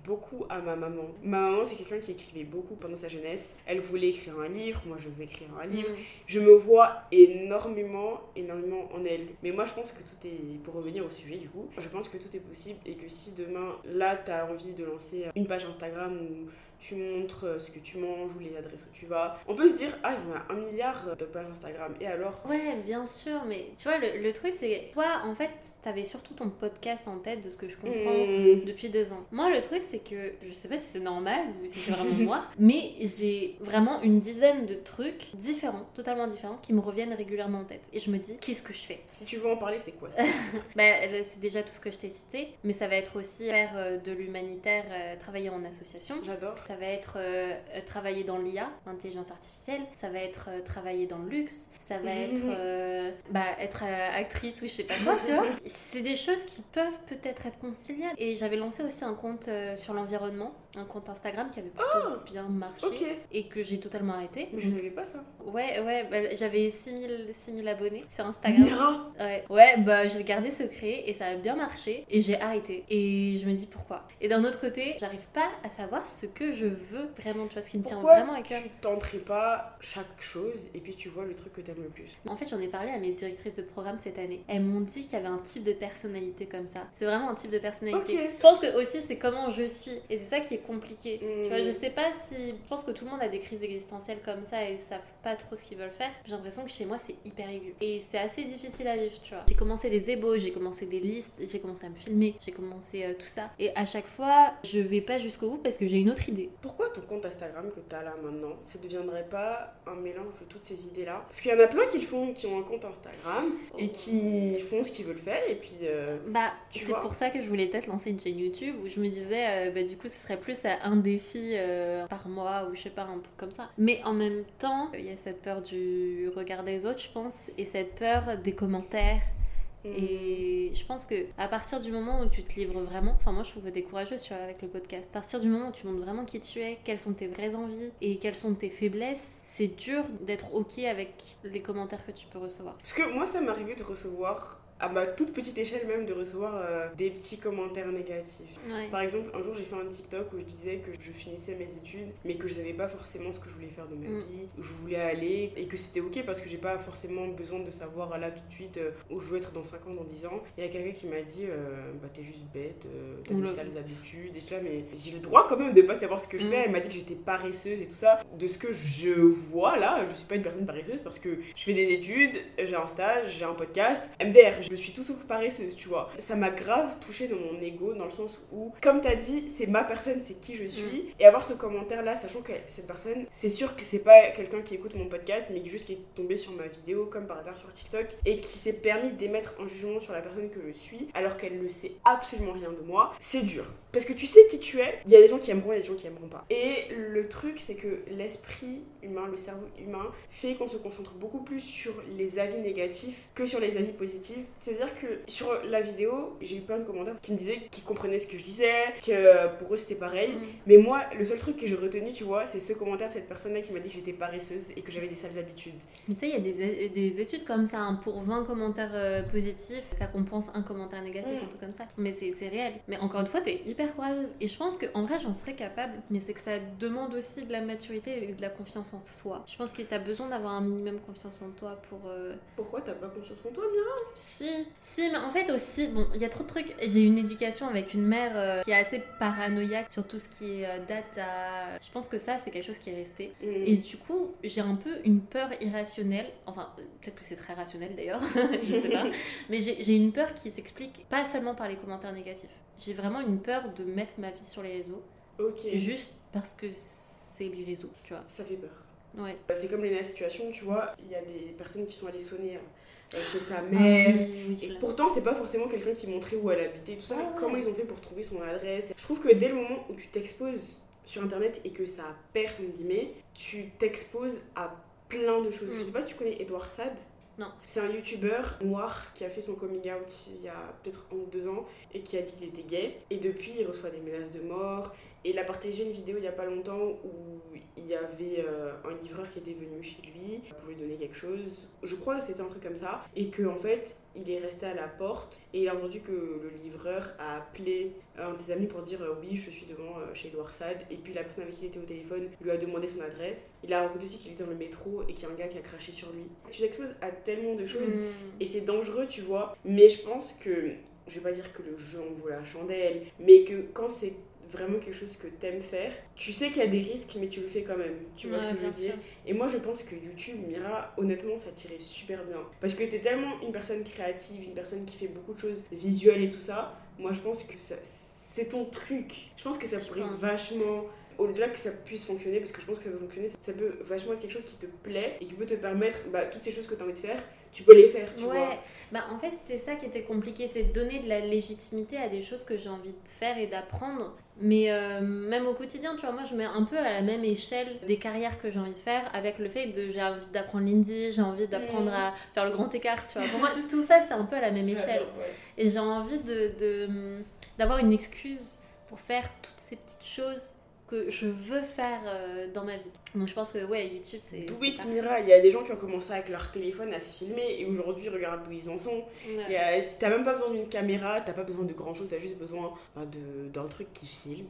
beaucoup à ma maman. Ma maman, c'est quelqu'un qui écrivait beaucoup pendant sa jeunesse. Elle voulait écrire un livre, moi je veux écrire un livre. Mm. Je me vois énormément, énormément en elle. Mais moi, je pense que tout est, pour revenir au sujet du coup, je pense que tout est possible et que si demain, là, tu as envie de lancer une page Instagram où tu montres euh, ce que tu manges ou les adresses où tu vas, on peut se dire, ah, il y en a un milliard de pages Instagram. Et alors? Ouais, bien sûr, mais tu vois, le, le truc c'est. Toi, en fait, t'avais surtout ton podcast en tête de ce que je comprends. Hmm, Depuis deux ans. Moi, le truc, c'est que je sais pas si c'est normal ou si c'est vraiment moi, (laughs) mais j'ai vraiment une dizaine de trucs différents, totalement différents, qui me reviennent régulièrement en tête. Et je me dis, qu'est-ce que je fais? Si tu veux en parler, c'est quoi? Ça (laughs) Bah, c'est déjà tout ce que je t'ai cité, mais ça va être aussi faire euh, de l'humanitaire, euh, travailler en association. J'adore. Ça va être euh, travailler dans l'IA, l'intelligence artificielle. Ça va être euh, travailler dans le luxe. Ça va être euh, bah, être actrice ou je sais pas quoi, tu vois. C'est des choses qui peuvent peut-être être conciliables. Et j'avais lancé aussi un compte sur l'environnement, un compte Instagram qui avait plutôt bien marché et que j'ai totalement arrêté. Mais je n'avais pas ça. Ouais, ouais, bah, j'avais 6000 6000 abonnés sur Instagram. Mira Ouais, ouais bah j'ai gardé secret et ça a bien marché et j'ai arrêté. Et je me dis pourquoi. Et d'un autre côté, j'arrive pas à savoir ce que je veux vraiment, tu vois, ce qui me tient vraiment à cœur. tu tenterais pas chaque chose et puis tu vois le truc que t'aimes le plus? En fait, j'en ai parlé à mes directrices de programme cette année. Elles m'ont dit qu'il y avait un type de personnalité comme ça. C'est vraiment un type de personnalité. Je pense que aussi c'est comment je suis et c'est ça qui est compliqué. Tu vois, je sais pas si. Je pense que tout le monde a des crises existentielles comme ça et savent pas trop ce qu'ils veulent faire. J'ai l'impression que chez moi c'est hyper aigu. Et c'est assez difficile à vivre, tu vois. J'ai commencé des ébauches, j'ai commencé des listes, j'ai commencé à me filmer, j'ai commencé euh, tout ça. Et à chaque fois, je vais pas jusqu'au bout parce que j'ai une autre idée. Pourquoi ton compte Instagram que t'as là maintenant, ça deviendrait pas un mélange de toutes ces idées-là? Parce qu'il y en a plein qui le font, qui ont un compte Instagram et qui font ce qu'ils veulent faire et puis... euh, Bah, c'est pour ça que je voulais peut-être lancer une chaîne YouTube où je me disais, euh, bah, du coup, ce serait plus euh, un défi euh, par mois ou je sais pas, un truc comme ça. Mais en même temps, il y a cette peur du regard des autres, je pense, et cette peur des commentaires Mm. Et je pense que à partir du moment où tu te livres vraiment, enfin moi je trouve que t'es courageuse sur- avec le podcast. À partir du moment où tu montres vraiment qui tu es, quelles sont tes vraies envies et quelles sont tes faiblesses, c'est dur d'être ok avec les commentaires que tu peux recevoir. Parce que moi, ça m'est arrivé de recevoir, à ma toute petite échelle même, de recevoir euh, des petits commentaires négatifs. Ouais. Par exemple, un jour j'ai fait un TikTok où je disais que je finissais mes études, mais que je savais pas forcément ce que je voulais faire de ma Mm. vie, où je voulais aller, et que c'était ok parce que j'ai pas forcément besoin de savoir là tout de suite euh, où je veux être dans 5 ans, dans 10 ans. Il y a quelqu'un qui m'a dit euh, Bah t'es juste bête, t'as des le- sales habitudes, et je suis là, mais j'ai le droit quand même de pas savoir ce que je Mm. fais. Elle m'a dit que j'étais paresseuse et tout ça. De ce que je vois là, je suis pas une personne paresseuse parce que je fais des études, j'ai un stage, j'ai un podcast. MDR, je suis tout sauf paresseuse, tu vois. Ça m'a grave touché dans mon ego, dans le sens où, comme t'as dit, c'est ma personne, c'est qui je suis. Et avoir ce commentaire là, sachant que cette personne, c'est sûr que c'est pas quelqu'un qui écoute mon podcast, mais qui juste qui est tombé sur ma vidéo, comme par hasard sur TikTok, et qui s'est permis d'émettre un jugement sur la personne que je suis, alors qu'elle ne sait absolument rien de moi, c'est dur. Parce que tu sais qui tu es, il y a des gens qui aimeront et des gens qui aimeront pas. Et le truc, c'est que l'esprit humain, le cerveau humain, fait qu'on se concentre beaucoup plus sur les avis négatifs que sur les avis positifs. C'est-à-dire que sur la vidéo, j'ai eu plein de commentaires qui me disaient qu'ils comprenaient ce que je disais, que pour eux c'était pareil. Mm. Mais moi, le seul truc que j'ai retenu, tu vois, c'est ce commentaire de cette personne-là qui m'a dit que j'étais paresseuse et que j'avais des sales habitudes. Mais tu sais, il y a des, des études comme ça, hein, pour 20 commentaires euh, positifs, ça compense un commentaire négatif, Mm. un truc comme ça. Mais c'est c'est réel. Mais encore une fois, t'es hyper courageuse. Et je pense qu'en vrai, j'en serais capable, mais c'est que ça demande aussi de la maturité et de la confiance en soi. Je pense que t'as besoin d'avoir un minimum confiance en toi pour... euh, Pourquoi t'as pas confiance en toi, Mira? Si, si, mais en fait aussi, bon, il y a trop de trucs. J'ai eu une éducation avec une mère euh, qui est assez paranoïaque sur tout ce qui est euh, date à... Je pense que ça, c'est quelque chose qui est resté. Et du coup, j'ai un peu une peur irrationnelle, enfin, euh, peut-être que c'est très rationnel d'ailleurs, (laughs) je sais pas, mais j'ai une peur qui s'explique pas seulement par les commentaires négatifs. J'ai vraiment une peur de mettre ma vie sur les réseaux, Ok. juste parce que c'est les réseaux, tu vois. Ça fait peur. Ouais. Bah, C'est comme Léna Situation, tu vois, il y a des personnes qui sont allées sonner euh, chez sa Ah mère. Et pourtant, c'est pas forcément quelqu'un qui montrait où elle habitait, tout ça. Ah ouais. Comment ils ont fait pour trouver son adresse? Je trouve que dès le moment où tu t'exposes sur internet et que ça perce, entre guillemets, tu t'exposes à plein de choses. Mm. Je sais pas si tu connais Edouard Sad. Non. C'est un youtubeur noir qui a fait son coming out il y a peut-être un ou deux ans et qui a dit qu'il était gay. Et depuis, il reçoit des menaces de mort. Et il a partagé une vidéo il y a pas longtemps où il y avait euh, un livreur qui était venu chez lui pour lui donner quelque chose. Je crois que c'était un truc comme ça. Et que en fait, il est resté à la porte et il a entendu que le livreur a appelé un de ses amis pour dire euh, oui, je suis devant euh, chez Edouard Sad. Et puis la personne avec qui il était au téléphone lui a demandé son adresse. Il a raconté aussi qu'il était dans le métro et qu'il y a un gars qui a craché sur lui. Tu t'exposes à tellement de choses Mm. et c'est dangereux, tu vois. Mais je pense que, je vais pas dire que le jeu en vaut la chandelle, mais que quand c'est vraiment quelque chose que t'aimes faire, tu sais qu'il y a des risques, mais tu le fais quand même. Tu vois Ouais, ce que je veux dire sûr. Et moi, je pense que YouTube, Mira, honnêtement, ça tirait super bien. Parce que t'es tellement une personne créative, une personne qui fait beaucoup de choses visuelles et tout ça. Moi, je pense que ça, c'est ton truc. Je pense que ça Je pourrait pense. vachement au-delà que ça puisse fonctionner, parce que je pense que ça peut fonctionner, ça peut vachement être quelque chose qui te plaît et qui peut te permettre, bah, toutes ces choses que tu as envie de faire, tu peux les faire, tu ouais, vois. bah en fait c'était ça qui était compliqué, c'est de donner de la légitimité à des choses que j'ai envie de faire et d'apprendre. Mais euh, même au quotidien, tu vois, moi je mets un peu à la même échelle des carrières que j'ai envie de faire avec le fait de j'ai envie d'apprendre l'indie, j'ai envie d'apprendre Mhm. à faire le grand écart, tu vois. Pour moi, tout ça c'est un peu à la même échelle. Et j'ai envie de- d'avoir une excuse pour faire toutes ces petites choses que je veux faire euh, dans ma vie. Donc je pense que ouais, YouTube c'est. Do it. Mira. Il y a des gens qui ont commencé avec leur téléphone à se filmer et aujourd'hui regardent d'où ils en sont. Ouais. T'as même pas besoin d'une caméra, t'as pas besoin de grand chose, t'as juste besoin bah, d'un truc qui filme.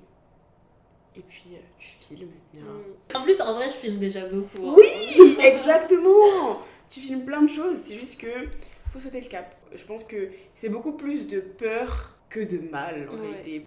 Et puis euh, tu filmes. Mm. En plus, en vrai, je filme déjà beaucoup. hein. Oui, (laughs) exactement. Tu filmes plein de choses. C'est juste que faut sauter le cap. Je pense que c'est beaucoup plus de peur que de mal en Ouais. réalité.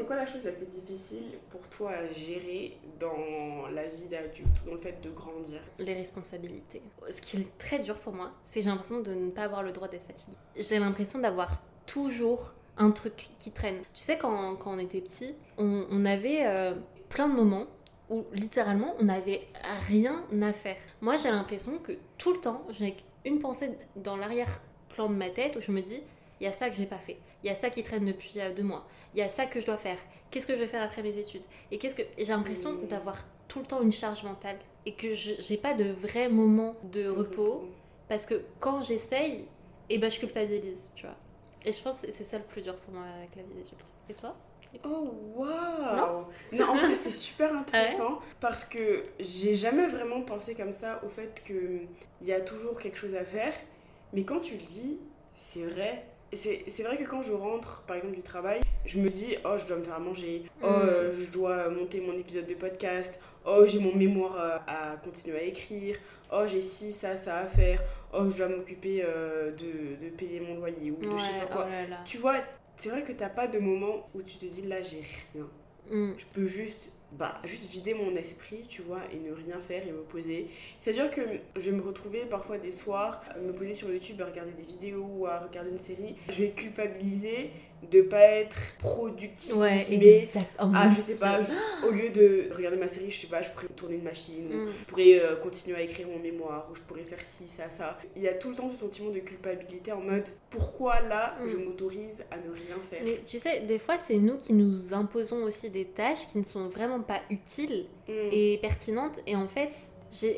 C'est quoi la chose la plus difficile pour toi à gérer dans la vie d'adulte dans le fait de grandir? Les responsabilités. Ce qui est très dur pour moi, c'est que j'ai l'impression de ne pas avoir le droit d'être fatiguée. J'ai l'impression d'avoir toujours un truc qui traîne. Tu sais, quand, quand on était petit, on, on avait euh, plein de moments où littéralement on n'avait rien à faire. Moi, j'ai l'impression que tout le temps, j'ai une pensée dans l'arrière-plan de ma tête où je me dis il y a ça que j'ai pas fait, il y a ça qui traîne depuis euh, deux mois, il y a ça que je dois faire, qu'est-ce que je vais faire après mes études? Et qu'est-ce que j'ai l'impression Mmh. d'avoir tout le temps une charge mentale et que je j'ai pas de vrai moment de repos parce que quand j'essaye et bah je culpabilise, tu vois. Et je pense que c'est ça le plus dur pour moi avec la vie d'adulte. Et toi? Oh waouh Non, en vrai c'est (laughs) super intéressant parce que j'ai jamais vraiment pensé comme ça au fait qu'il y a toujours quelque chose à faire. Mais quand tu le dis, c'est vrai. C'est vrai que quand je rentre par exemple du travail, je me dis oh je dois me faire à manger, oh Mm. euh, je dois monter mon épisode de podcast, oh j'ai mon mémoire à, à continuer à écrire, oh j'ai ci, ça, ça à faire, oh je dois m'occuper euh, de, de payer mon loyer ou de Ouais, je sais pas quoi. oh là là. Tu vois, c'est vrai que t'as pas de moment où tu te dis là j'ai rien. Mm. Je peux juste, bah, juste vider mon esprit, tu vois, et ne rien faire et me poser. C'est-à-dire que je vais me retrouver parfois des soirs, me poser sur YouTube à regarder des vidéos ou à regarder une série. Je vais culpabiliser de pas être productive. Ouais, exact. Oh Ah, je sais Dieu. pas, je- au lieu de regarder ma série, je sais pas, je pourrais tourner une machine, ou Mm. je pourrais euh, continuer à écrire mon mémoire, ou je pourrais faire ci, ça, ça. Il y a tout le temps ce sentiment de culpabilité en mode pourquoi là Mm. je m'autorise à ne rien faire? Mais tu sais, des fois, c'est nous qui nous imposons aussi des tâches qui ne sont vraiment pas utiles Mm. et pertinentes. Et en fait,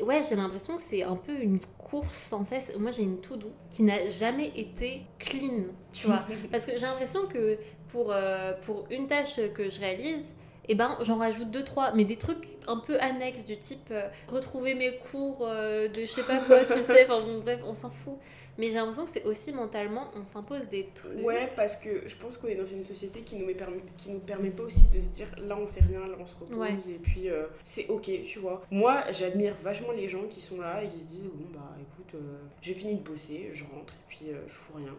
ouais, j'ai l'impression que c'est un peu une course sans cesse. Moi, j'ai une to-do qui n'a jamais été clean, tu vois. (laughs) Parce que j'ai l'impression que pour, euh, pour une tâche que je réalise, eh ben, j'en rajoute deux, trois, mais des trucs un peu annexes du type euh, retrouver mes cours euh, de je sais pas quoi, tu (laughs) sais, enfin bon, bref, on s'en fout. Mais j'ai l'impression que c'est aussi mentalement, on s'impose des trucs. Ouais, parce que je pense qu'on est dans une société qui nous, met permis- qui nous permet pas aussi de se dire là on fait rien, là on se repose Ouais. et puis euh, c'est ok, tu vois. Moi j'admire vachement les gens qui sont là et qui se disent bon bah écoute, euh, j'ai fini de bosser, je rentre et puis euh, je fous rien.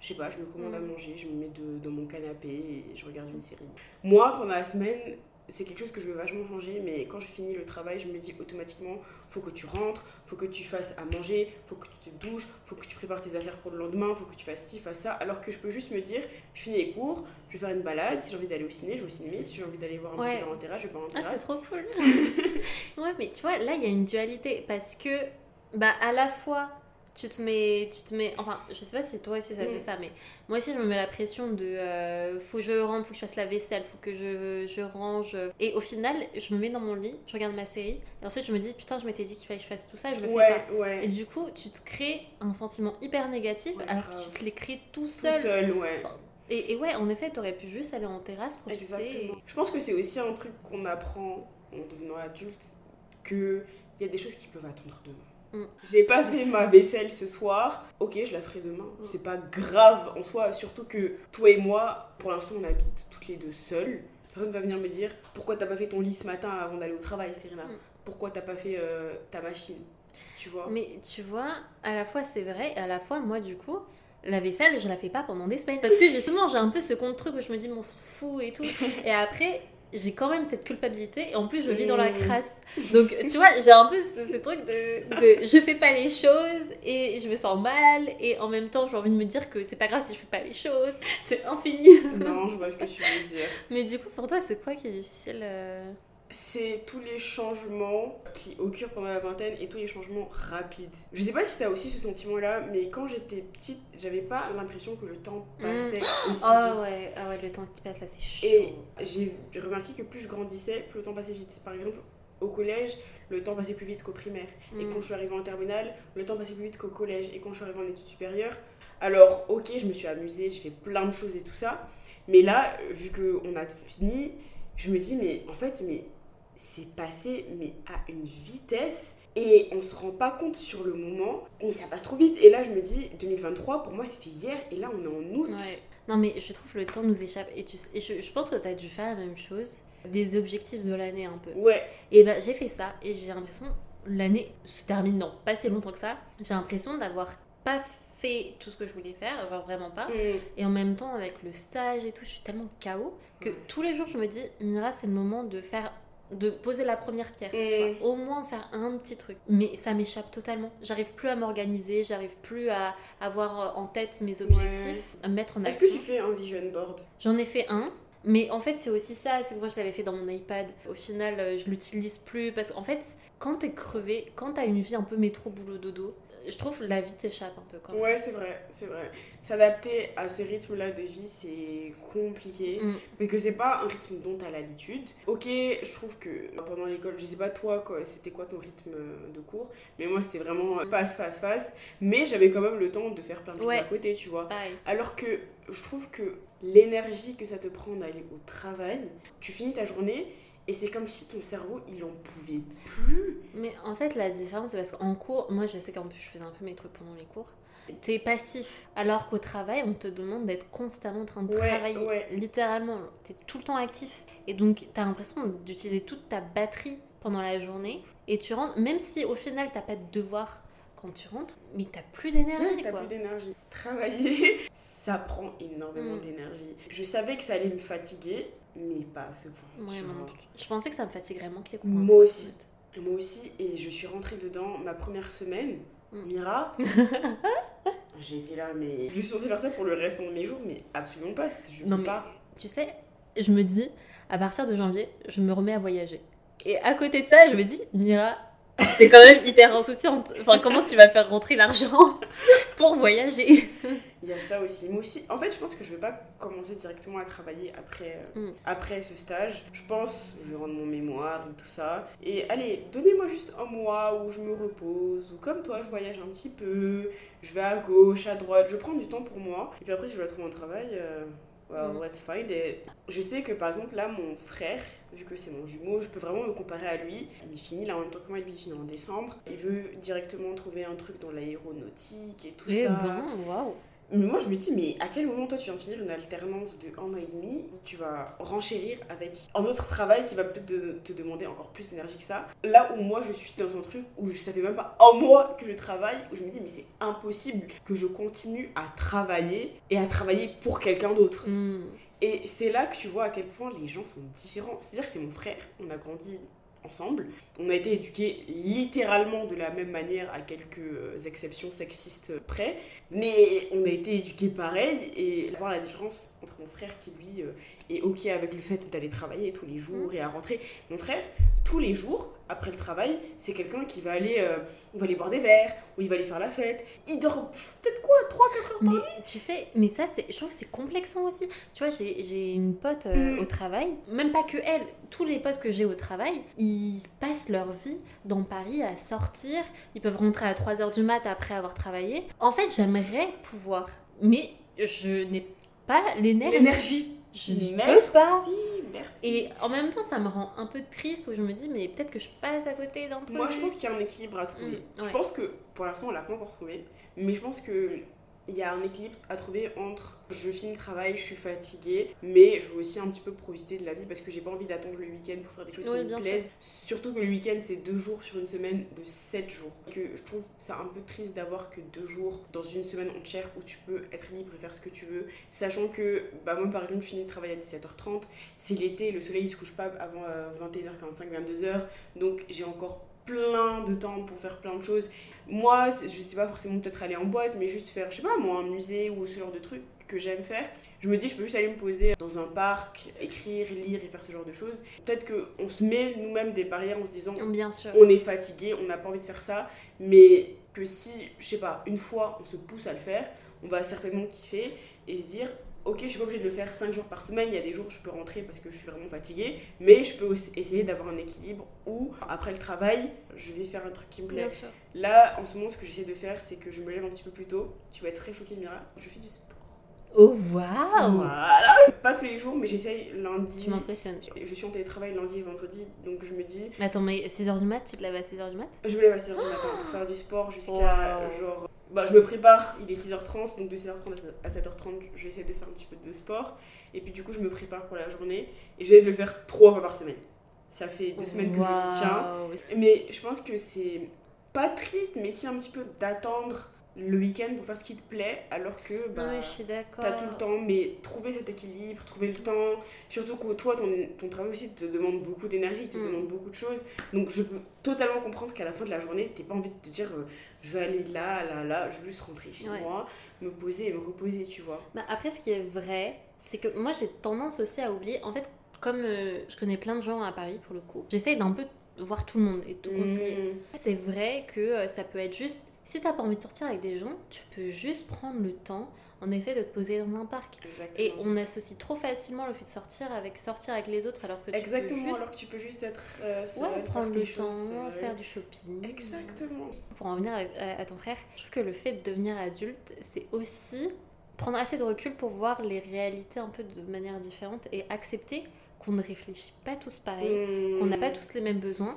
Je sais pas, je me commande à Mm. manger, je me mets de- dans mon canapé et je regarde une série. Moi pendant la semaine, c'est quelque chose que je veux vachement changer, mais quand je finis le travail, je me dis automatiquement faut que tu rentres, faut que tu fasses à manger, faut que tu te douches, faut que tu prépares tes affaires pour le lendemain, faut que tu fasses ci, fasses ça. Alors que je peux juste me dire je finis les cours, je vais faire une balade, si j'ai envie d'aller au ciné, je vais au cinéma, si j'ai envie d'aller voir un Ouais. petit grand terrasse, je vais pas en Ah, c'est terrasse. trop cool. (laughs) ouais, mais tu vois, là, il y a une dualité parce que, bah, à la fois, tu te mets, tu te mets, enfin, je sais pas si toi aussi ça te Mm. fait ça, mais moi aussi, je me mets la pression de, euh, faut que je rentre, faut que je fasse la vaisselle, faut que je, je range. Et au final, je me mets dans mon lit, je regarde ma série, et ensuite, je me dis, putain, je m'étais dit qu'il fallait que je fasse tout ça, je le fais pas. Ouais, Et du coup, tu te crées un sentiment hyper négatif Ouais, alors que tu te l'es tout Tout seul. seul, ouais. Et, et ouais, en effet, t'aurais pu juste aller en terrasse, profiter. Exactement. Je pense que c'est aussi un truc qu'on apprend en devenant adulte, que il y a des choses qui peuvent attendre demain. Mm. J'ai pas fait ma vaisselle ce soir, ok, je la ferai demain. Mm. C'est pas grave en soi, surtout que toi et moi, pour l'instant, on habite toutes les deux seules. Personne va venir me dire pourquoi t'as pas fait ton lit ce matin avant d'aller au travail, Serena. Mm. Pourquoi t'as pas fait euh, ta machine, tu vois. Mais tu vois, à la fois c'est vrai, à la fois moi du coup, la vaisselle je la fais pas pendant des semaines. Parce que justement j'ai un peu ce contre truc où je me dis mais on s'en fout et tout. (laughs) Et après j'ai quand même cette culpabilité et en plus je vis dans la Mmh. crasse. Donc tu vois, j'ai un peu ce, ce truc de, de (laughs) je fais pas les choses et je me sens mal et en même temps j'ai envie de me dire que c'est pas grave si je fais pas les choses, c'est infini. non, je vois ce que tu veux dire. (laughs) Mais du coup pour toi c'est quoi qui est difficile euh c'est tous les changements qui occurrent pendant la vingtaine et tous les changements rapides. Je sais pas si t'as aussi ce sentiment-là, mais quand j'étais petite, j'avais pas l'impression que le temps passait aussi Ah vite. ouais, ah ouais, le temps qui passe là c'est chaud. Et j'ai remarqué que plus je grandissais, plus le temps passait vite. Par exemple, au collège, le temps passait plus vite qu'au primaire. Et Mm. quand je suis arrivée en terminale, le temps passait plus vite qu'au collège. Et quand je suis arrivée en études supérieures, alors ok, je me suis amusée, j'ai fait plein de choses et tout ça. Mais là, vu qu'on a fini, je me dis, mais en fait, mais c'est passé mais à une vitesse et on se rend pas compte sur le moment, mais ça passe trop vite. Et là, je me dis, 2023, pour moi, c'était hier, et là, on est en août. Ouais. Non, mais je trouve le temps nous échappe. Et, tu, et je, je pense que tu as dû faire la même chose. Des objectifs de l'année un peu. Ouais, Et ben j'ai fait ça. Et j'ai l'impression, l'année se termine dans pas si longtemps que ça. J'ai l'impression d'avoir pas fait tout ce que je voulais faire, vraiment pas. Mm. Et en même temps, avec le stage et tout, je suis tellement KO que Ouais. tous les jours, je me dis, Mira, c'est le moment de faire. De poser la première pierre. tu Mm. vois. Au moins faire un petit truc. Mais ça m'échappe totalement. J'arrive plus à m'organiser, j'arrive plus à avoir en tête mes objectifs, à me mettre en Est-ce action. que tu fais un vision board? J'en ai fait un, Mais en fait, c'est aussi ça, c'est que moi je l'avais fait dans mon iPad. Au final, euh, je l'utilise plus parce qu'en fait, quand t'es crevé, quand t'as une vie un peu métro boulot dodo, je trouve la vie t'échappe un peu quand même. Ouais, c'est vrai, c'est vrai. S'adapter à ce rythme-là de vie, c'est compliqué. Mm. Mais que c'est pas un rythme dont t'as l'habitude. Ok, je trouve que pendant l'école, je sais pas toi, c'était quoi ton rythme de cours, mais moi c'était vraiment fast, fast, fast. Mais j'avais quand même le temps de faire plein de choses Ouais. à côté, tu vois. Pareil. Alors que je trouve que l'énergie que ça te prend d'aller au travail, tu finis ta journée et c'est comme si ton cerveau il en pouvait plus. Mais en fait, la différence, c'est parce qu'en cours, moi je sais qu'en plus je faisais un peu mes trucs pendant les cours, t'es passif. Alors qu'au travail, on te demande d'être constamment en train de Ouais, travailler. ouais. Littéralement, t'es tout le temps actif. Et donc, t'as l'impression d'utiliser toute ta batterie pendant la journée. Et tu rentres, même si au final t'as pas de devoir quand tu rentres, mais t'as plus d'énergie Ouais, T'as plus d'énergie. Travailler, (laughs) ça prend énormément Mm. d'énergie. Je savais que ça allait me fatiguer, mais pas à ce point. Ouais, non. Je pensais que ça me fatiguerait moins que les cours. Moi hein, aussi. Moi aussi, et je suis rentrée dedans ma première semaine. Mm. Mira, (laughs) j'étais là, mais je suis censée faire ça pour le restant de mes jours, mais absolument pas. Je Non peux mais pas. tu sais, je me dis, à partir de janvier, je me remets à voyager. Et à côté de ça, je me dis, Mira, c'est quand même hyper insouciante. Enfin, comment tu vas faire rentrer l'argent (laughs) pour voyager? Il y a ça aussi. Moi aussi, en fait, je pense que je vais pas commencer directement à travailler après, euh, Mm. après ce stage. Je pense, je vais rendre mon mémoire et tout ça. Et allez, donnez-moi juste un mois où je me repose, ou comme toi, je voyage un petit peu, je vais à gauche, à droite, je prends du temps pour moi. Et puis après, si je dois trouver un travail, euh, well, Mm. let's find it. Je sais que par exemple, là, mon frère, vu que c'est mon jumeau, je peux vraiment me comparer à lui. Il finit là en même temps que moi, lui, il finit en décembre. Il veut directement trouver un truc dans l'aéronautique et tout Eh ça. ben, waouh Mais moi, je me dis, mais à quel moment toi tu viens de finir une alternance de un an et demi Tu vas renchérir avec un autre travail qui va peut-être te, te demander encore plus d'énergie que ça? Là où moi, je suis dans un truc où je savais même pas un mois que je travaille, où je me dis, mais c'est impossible que je continue à travailler et à travailler pour quelqu'un d'autre. Hmm. Et c'est là que tu vois à quel point les gens sont différents. C'est-à-dire que c'est mon frère, on a grandi ensemble, on a été éduqués littéralement de la même manière à quelques euh, exceptions sexistes près, mais on a été éduqués pareil et voir la différence entre mon frère qui lui est ok avec le fait d'aller travailler tous les jours et à rentrer. Mon frère, tous les jours, après le travail, c'est quelqu'un qui va aller, euh, va aller boire des verres, ou il va aller faire la fête. Il dort peut-être quoi, 3-4 heures par Mais tu sais, mais ça, je trouve que c'est complexant aussi. Tu vois, j'ai, une pote euh, Mm. au travail, même pas que elle, tous les potes que j'ai au travail, ils passent leur vie dans Paris à sortir. Ils peuvent rentrer à 3h du mat après avoir travaillé. En fait, j'aimerais pouvoir, mais je n'ai pas l'énergie. L'énergie. Je ne peux pas. merci. Et en même temps, ça me rend un peu triste où je me dis, mais peut-être que je passe à côté d'un truc. Moi, je pense qu'il y a un équilibre à trouver. Mm, Je pense que pour l'instant, on l'a pas encore trouvé. Mais je pense que il y a un équilibre à trouver entre je finis le travail, je suis fatiguée, mais je veux aussi un petit peu profiter de la vie parce que j'ai pas envie d'attendre le week-end pour faire des choses Oui, qui me plaisent. Surtout que le week-end, c'est deux jours sur une semaine de sept jours. Que je trouve ça un peu triste d'avoir que deux jours dans une semaine entière où tu peux être libre et faire ce que tu veux. Sachant que, bah, moi par exemple, je finis le travail à 17h30. C'est l'été, le soleil il se couche pas avant euh, 21h45, 22h. Donc j'ai encore plein de temps pour faire plein de choses. Moi, je sais pas forcément peut-être aller en boîte, mais juste faire, je sais pas, moi, un musée ou ce genre de truc que j'aime faire. Je me dis, je peux juste aller me poser dans un parc, écrire, lire et faire ce genre de choses. Peut-être qu'on se met nous-mêmes des barrières en se disant, Bien sûr. on est fatigué, on n'a pas envie de faire ça, mais que si, je sais pas, une fois on se pousse à le faire, on va certainement kiffer et se dire ok, je suis pas obligée de le faire 5 jours par semaine, il y a des jours où je peux rentrer parce que je suis vraiment fatiguée, mais je peux aussi essayer d'avoir un équilibre où après le travail, je vais faire un truc qui me plaît. Bien sûr. Là, en ce moment, ce que j'essaie de faire, c'est que je me lève un petit peu plus tôt. Tu vas être très choquée, Mira. Je fais du sport. Oh, waouh Voilà. Pas tous les jours, mais j'essaye lundi. Tu m'impressionnes. Je suis en télétravail lundi et vendredi, donc je me dis, Attends, mais 6h du mat, tu te lèves à 6h du mat? Je me lève à 6h du matin pour faire du sport jusqu'à Wow. genre. Bah, je me prépare, il est 6h30, donc de 6h30 à 7h30, j'essaie de faire un petit peu de sport. Et puis du coup, je me prépare pour la journée et j'essaie de le faire trois fois par semaine. Ça fait deux semaines que je le tiens. Mais je pense que c'est pas triste, mais si un petit peu d'attendre le week-end pour faire ce qui te plaît, alors que bah. T'as tout le temps, mais trouver cet équilibre, trouver le temps, surtout que toi, ton, ton travail aussi te demande beaucoup d'énergie, te Mm. demande beaucoup de choses. Donc je peux totalement comprendre qu'à la fin de la journée, t'aies pas envie de te dire euh, je vais aller là, là, là, je veux juste rentrer chez Ouais. moi, me poser et me reposer, tu vois. Bah, après, ce qui est vrai, c'est que moi j'ai tendance aussi à oublier. En fait, comme euh, je connais plein de gens à Paris pour le coup, j'essaye d'un peu voir tout le monde et tout conseiller. Mhm. C'est vrai que euh, ça peut être juste. Si t'as pas envie de sortir avec des gens, tu peux juste prendre le temps, en effet, de te poser dans un parc. Exactement. Et on associe trop facilement le fait de sortir avec sortir avec les autres, alors que tu Exactement, peux juste alors que tu peux juste être euh, seule, ouais, prendre le temps, faire du shopping. Exactement. Pour en revenir à, ton frère, je trouve que le fait de devenir adulte, c'est aussi prendre assez de recul pour voir les réalités un peu de manière différente et accepter qu'on ne réfléchit pas tous pareil, qu'on n'a pas tous les mêmes besoins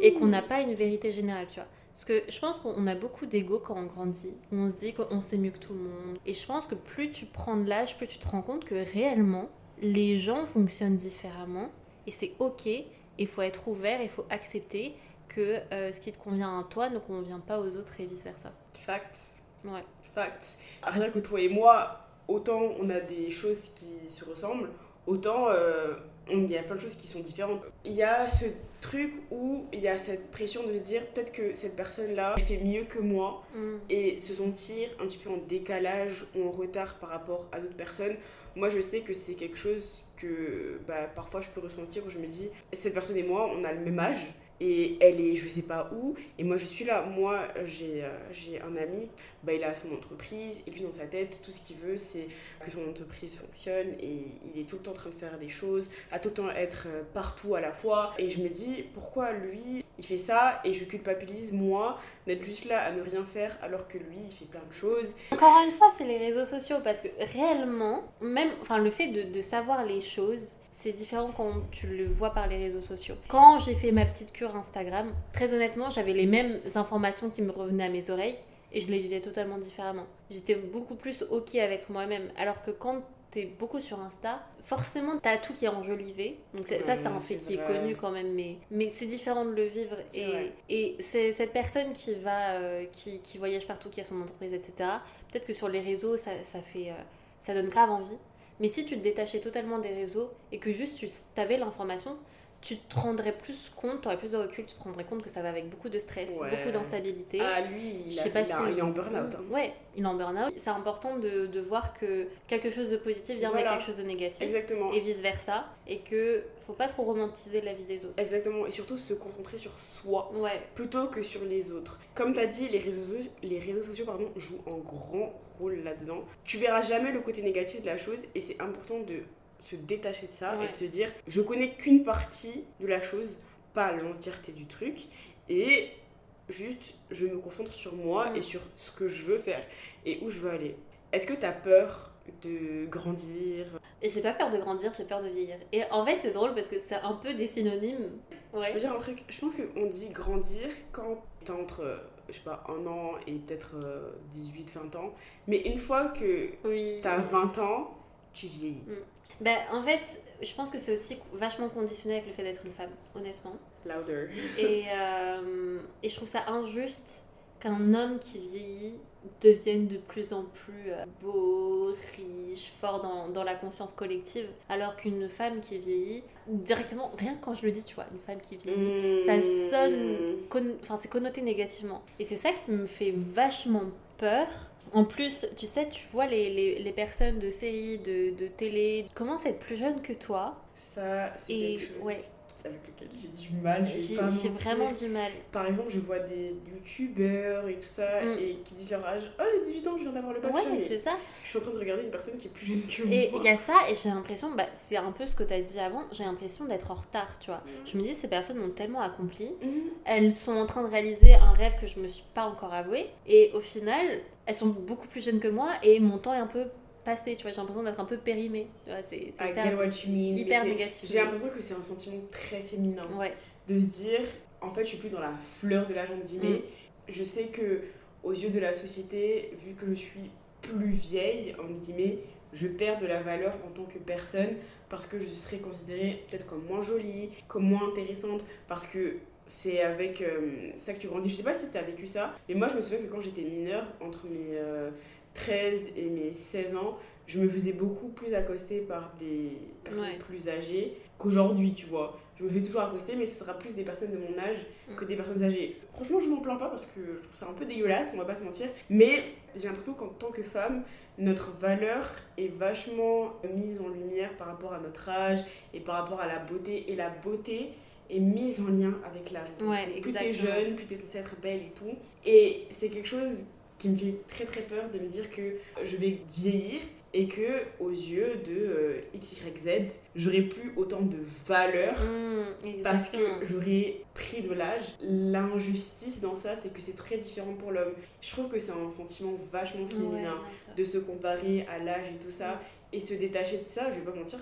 et qu'on n'a pas une vérité générale, tu vois. Parce que je pense qu'on a beaucoup d'ego quand on grandit. On se dit qu'on sait mieux que tout le monde. Et je pense que plus tu prends de l'âge, plus tu te rends compte que réellement, les gens fonctionnent différemment. Et c'est ok. Il faut être ouvert, il faut accepter que euh, ce qui te convient à toi ne convient pas aux autres et vice-versa. Facts. Ouais. Facts. Rien que toi et moi, autant on a des choses qui se ressemblent, autant euh, il y a plein de choses qui sont différentes. Il y a ce truc où il y a cette pression de se dire peut-être que cette personne-là fait mieux que moi Mm. et se sentir un petit peu en décalage ou en retard par rapport à d'autres personnes. Moi, je sais que c'est quelque chose que bah, parfois je peux ressentir où je me dis cette personne et moi, on a le même âge et elle est je sais pas où. Et moi je suis là. Moi, j'ai euh, un ami, bah, il a son entreprise. Et lui dans sa tête, tout ce qu'il veut c'est que son entreprise fonctionne. Et il est tout le temps en train de faire des choses, à tout le temps être euh, partout à la fois. Et je me dis pourquoi lui il fait ça et je culpabilise moi d'être juste là à ne rien faire alors que lui il fait plein de choses. Encore une fois, c'est les réseaux sociaux parce que réellement, même, enfin, le fait de savoir les choses, c'est différent quand tu le vois par les réseaux sociaux. Quand j'ai fait ma petite cure Instagram, très honnêtement, j'avais les mêmes informations qui me revenaient à mes oreilles et je les vivais totalement différemment. J'étais beaucoup plus ok avec moi-même, alors que quand t'es beaucoup sur Insta, forcément t'as tout qui est enjolivé. Donc ça, c'est un fait qui est connu quand même, mais, mais c'est différent de le vivre. Et, c'est cette personne qui va, euh, qui, qui voyage partout, qui a son entreprise, etc. Peut-être que sur les réseaux, ça, ça fait, euh, ça donne grave envie. Mais si tu te détachais totalement des réseaux et que juste tu avais l'information, tu te rendrais plus compte, tu aurais plus de recul, tu te rendrais compte que ça va avec beaucoup de stress, Ouais. beaucoup d'instabilité. Ah lui il, a- pas il, a- si- il est en burn-out. hein. Ouais, il est en burn-out. C'est important de, de voir que quelque chose de positif vient Voilà. avec quelque chose de négatif Exactement. et vice-versa. Et que faut pas trop romantiser la vie des autres. Exactement. Et surtout se concentrer sur soi Ouais, plutôt que sur les autres. Comme tu as dit, les réseaux, les réseaux sociaux pardon, jouent un grand rôle là-dedans. Tu verras jamais le côté négatif de la chose et c'est important de se détacher de ça Ouais. et de se dire je connais qu'une partie de la chose, pas l'entièreté du truc et juste je me concentre sur moi et sur ce que je veux faire et où je veux aller. Est-ce que tu as peur de grandir? Et j'ai pas peur de grandir, j'ai peur de vieillir. Et en fait, c'est drôle parce que c'est un peu des synonymes. Je peux dire un truc, je pense qu'on dit grandir quand t'as entre, euh, je sais pas, un an et peut-être 18-20 ans. Mais une fois que Oui. t'as 20 ans, tu vieillis. Bah, en fait, je pense que c'est aussi vachement conditionné avec le fait d'être une femme, honnêtement. Louder. Et, (laughs) euh, et je trouve ça injuste qu'un homme qui vieillit devienne de plus en plus euh, beau, riche, fort dans, dans la conscience collective, alors qu'une femme qui vieillit, directement, rien que quand je le dis, tu vois, une femme qui vieillit, ça sonne con- enfin c'est connoté négativement et c'est ça qui me fait vachement peur en plus tu sais tu vois les, les, les personnes de séries de, de télé. Commencent à être plus jeunes que toi? Ça, c'est quelque chose. ouais. Avec lequel j'ai du mal. j'ai pas j'ai mentir. vraiment du mal Par exemple, je vois des youtubeurs et tout ça Mm. et qui disent leur âge. Oh, j'ai 18 ans, je viens d'avoir le bac. ouais mais c'est ça je suis en train de regarder une personne qui est plus jeune que et moi. il y a ça et j'ai l'impression bah, c'est un peu ce que tu as dit avant j'ai l'impression d'être en retard tu vois je me dis ces personnes ont tellement accompli Mhm. elles sont en train de réaliser un rêve que je me suis pas encore avoué et au final elles sont beaucoup plus jeunes que moi et mon temps est un peu passé tu vois j'ai l'impression d'être un peu périmée. C'est hyper, get what you mean. mais hyper c'est- négatif. J'ai l'impression que c'est un sentiment très féminin. ouais. De se dire en fait je suis plus dans la fleur de l'âge entre guillemets. Je sais que aux yeux de la société vu que je suis plus vieille entre guillemets je perds de la valeur en tant que personne parce que je serai considérée peut-être comme moins jolie comme moins intéressante parce que c'est avec euh, ça que tu grandis. Je sais pas si tu as vécu ça mais moi je me souviens que quand j'étais mineure entre mes euh, 13 et mes 16 ans je me faisais beaucoup plus accoster par des personnes Ouais. plus âgées qu'aujourd'hui, tu vois. Je me fais toujours accoster, mais ce sera plus des personnes de mon âge que des personnes âgées. Franchement, je m'en plains pas parce que je trouve ça un peu dégueulasse, on va pas se mentir. Mais j'ai l'impression qu'en tant que femme, notre valeur est vachement mise en lumière par rapport à notre âge et par rapport à la beauté. Et la beauté est mise en lien avec l'âge. Ouais, plus t'es jeune, plus t'es censée être belle et tout. Et c'est quelque chose qui me fait très très peur de me dire que je vais vieillir et que aux yeux de euh, XYZ, j'aurai plus autant de valeur Mmh, parce que j'aurais pris de l'âge. L'injustice dans ça, c'est que c'est très différent pour l'homme. Je trouve que c'est un sentiment vachement féminin de se comparer à l'âge et tout ça. Et se détacher de ça, je vais pas mentir,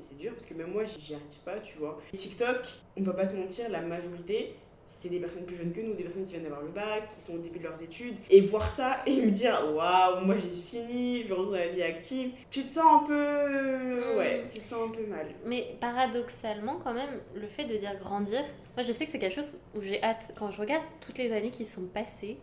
c'est dur parce que même moi j'y arrive pas, tu vois. TikTok, on va pas se mentir, la majorité, c'est des personnes plus jeunes que nous, des personnes qui viennent d'avoir le bac, qui sont au début de leurs études. Et voir ça (laughs) et me dire, waouh, moi j'ai fini, je vais rentrer dans la vie active, tu te sens un peu. Mm. Ouais, tu te sens un peu mal. Mais paradoxalement, quand même, le fait de dire grandir, moi je sais que c'est quelque chose où j'ai hâte. Quand je regarde toutes les années qui sont passées,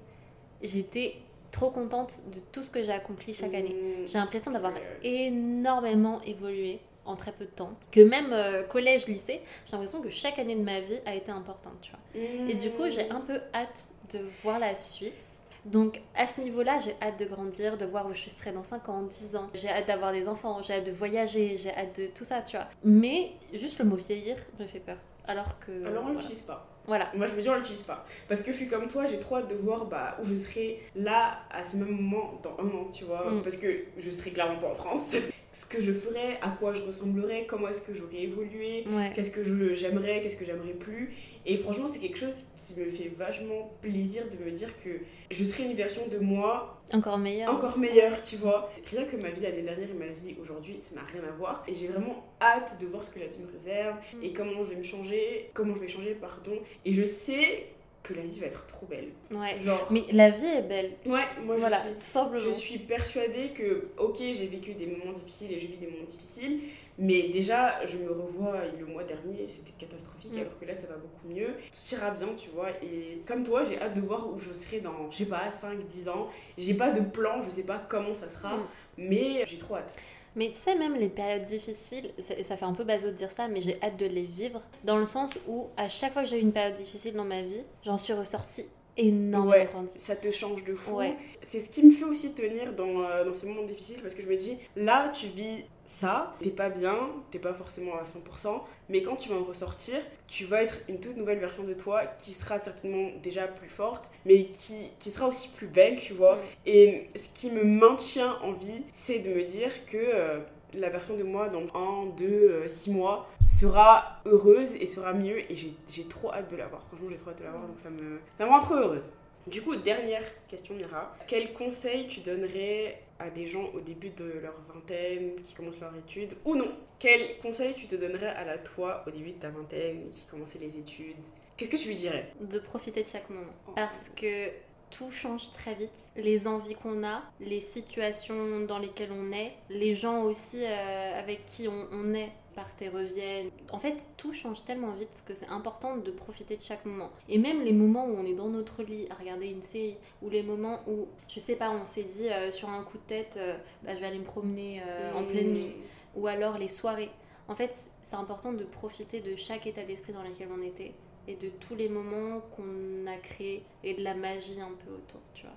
j'étais trop contente de tout ce que j'ai accompli chaque année. Mm. J'ai l'impression d'avoir énormément évolué en très peu de temps. Que même euh, collège, lycée, j'ai l'impression que chaque année de ma vie a été importante, tu vois. Et du coup, j'ai un peu hâte de voir la suite. Donc à ce niveau-là, j'ai hâte de grandir, de voir où je serai dans 5 ans, 10 ans. J'ai hâte d'avoir des enfants, j'ai hâte de voyager, j'ai hâte de tout ça, tu vois. Mais juste le mot vieillir me fait peur. Alors que... Alors on voilà. l'utilise pas. Voilà. Moi je me dis on l'utilise pas. Parce que je suis comme toi, j'ai trop hâte de voir bah, où je serai là à ce même moment dans un an, tu vois. Mm. Parce que je serai clairement pas en France. Ce que je ferais, à quoi je ressemblerais, comment est-ce que j'aurais évolué, Ouais. qu'est-ce que je- j'aimerais, qu'est-ce que j'aimerais plus. Et franchement, c'est quelque chose qui me fait vachement plaisir de me dire que je serai une version de moi Encore meilleur. encore meilleure, tu vois. Rien que ma vie l'année dernière et ma vie aujourd'hui, ça n'a rien à voir. Et j'ai vraiment hâte de voir ce que la vie me réserve Mm. et comment je vais me changer, comment je vais changer, pardon. Et je sais que la vie va être trop belle. Ouais. Genre, Mais la vie est belle. ouais, moi voilà, je suis tout simplement. je suis persuadée que, ok, j'ai vécu des moments difficiles et je vis des moments difficiles, mais déjà, je me revois le mois dernier, c'était catastrophique, Mm. alors que là, ça va beaucoup mieux. Tout ira bien, tu vois. Et comme toi, j'ai hâte de voir où je serai dans, je sais pas, 5, 10 ans. J'ai pas de plan, je sais pas comment ça sera, Mm. mais j'ai trop hâte. Mais tu sais, même les périodes difficiles, ça, ça fait un peu bateau de dire ça, mais j'ai hâte de les vivre. Dans le sens où, à chaque fois que j'ai eu une période difficile dans ma vie, j'en suis ressortie énormément Ouais. grandie. Ça te change de fou. Ouais. C'est ce qui me fait aussi tenir dans, euh, dans ces moments difficiles parce que je me dis, là, tu vis ça, t'es pas bien, t'es pas forcément à 100%, mais quand tu vas en ressortir, tu vas être une toute nouvelle version de toi qui sera certainement déjà plus forte, mais qui, qui sera aussi plus belle, tu vois. Mm. Et ce qui me maintient en vie, c'est de me dire que euh, la version de moi dans 1, 2, 6 mois sera heureuse et sera mieux. Et j'ai trop hâte de la voir. Franchement, j'ai trop hâte de la voir, donc ça me, ça me rend trop heureuse. Du coup, dernière question, Mira. Quel conseil tu donnerais à des gens au début de leur vingtaine, qui commencent leur étude, ou non? Quel conseil tu te donnerais à la toi au début de ta vingtaine, qui commençait les études? Qu'est-ce que tu lui dirais? De profiter de chaque moment. Oh. Parce que tout change très vite. Les envies qu'on a, les situations dans lesquelles on est, les gens aussi euh, avec qui on, on est partent et reviennent. En fait, tout change tellement vite que c'est important de profiter de chaque moment. Et même les moments où on est dans notre lit à regarder une série, ou les moments où, je sais pas, on s'est dit euh, sur un coup de tête, euh, bah, je vais aller me promener euh, en pleine nuit, ou alors les soirées. En fait, c'est important de profiter de chaque état d'esprit dans lequel on était et de tous les moments qu'on a créés et de la magie un peu autour, tu vois.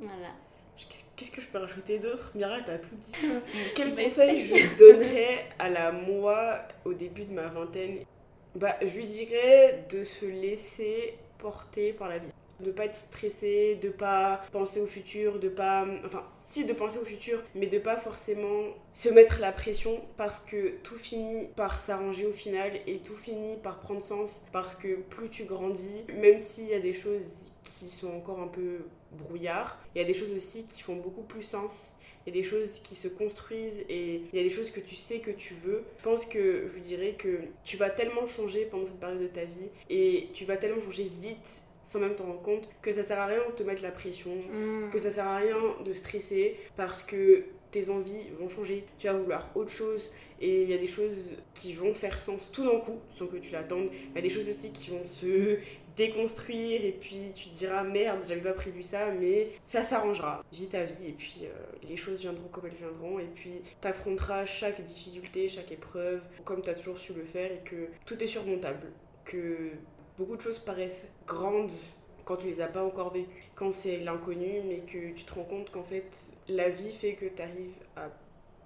Voilà. Qu'est-ce- que je peux rajouter d'autre? Mira, t'as tout dit. (laughs) Quel Mais conseil je (laughs) donnerais à la moi au début de ma vingtaine? Bah, je lui dirais de se laisser porter par la vie. De pas être stressé, de pas penser au futur, de pas. Enfin, si, de penser au futur, mais de pas forcément se mettre la pression parce que tout finit par s'arranger au final et tout finit par prendre sens parce que plus tu grandis, même s'il y a des choses qui sont encore un peu brouillard, il y a des choses aussi qui font beaucoup plus sens. Il y a des choses qui se construisent et il y a des choses que tu sais que tu veux. Je pense que je vous dirais que tu vas tellement changer pendant cette période de ta vie et tu vas tellement changer vite sans même t'en rendre compte que ça sert à rien de te mettre la pression, Mm. que ça sert à rien de stresser parce que tes envies vont changer, tu vas vouloir autre chose et il y a des choses qui vont faire sens tout d'un coup sans que tu l'attendes. Il y a des choses aussi qui vont se déconstruire et puis tu te diras merde, j'avais pas prévu ça, mais ça s'arrangera. Vis ta vie et puis euh, les choses viendront comme elles viendront et puis t'affronteras chaque difficulté, chaque épreuve comme t'as toujours su le faire et que tout est surmontable. Que beaucoup de choses paraissent grandes quand tu les as pas encore vécues, quand c'est l'inconnu, mais que tu te rends compte qu'en fait la vie fait que tu arrives à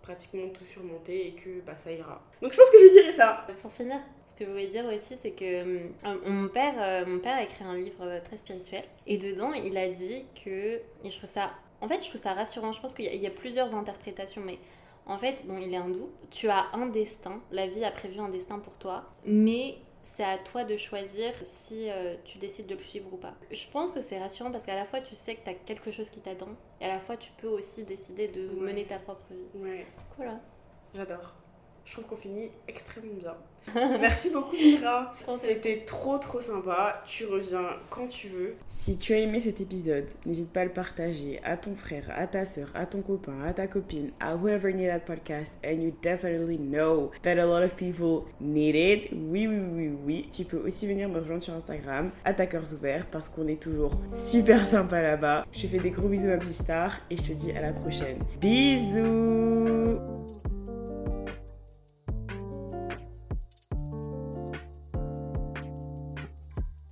pratiquement tout surmonter et que bah, ça ira. Donc je pense que je dirais ça. Pour finir, que je voulais dire aussi, c'est que euh, mon, père, euh, mon père a écrit un livre euh, très spirituel et dedans il a dit que, et je trouve ça, en fait je trouve ça rassurant, je pense qu'il y, a plusieurs interprétations, mais en fait, bon, il est hindou, tu as un destin, la vie a prévu un destin pour toi, mais c'est à toi de choisir si euh, tu décides de le suivre ou pas. Je pense que c'est rassurant parce qu'à la fois tu sais que tu as quelque chose qui t'attend et à la fois tu peux aussi décider de mener ta propre vie. Ouais. Voilà. J'adore. Je trouve qu'on finit extrêmement bien. (laughs) Merci beaucoup Mira. C'était trop trop sympa. Tu reviens quand tu veux. Si tu as aimé cet épisode, n'hésite pas à le partager à ton frère, à ta soeur, à ton copain, à ta copine, à whoever need that podcast. And you definitely know that a lot of people need it. Oui, oui, oui, oui. Tu peux aussi venir me rejoindre sur Instagram, à ta cœurs ouverts, parce qu'on est toujours super sympa là-bas. Je te fais des gros bisous ma petite star et je te dis à la prochaine. Bisous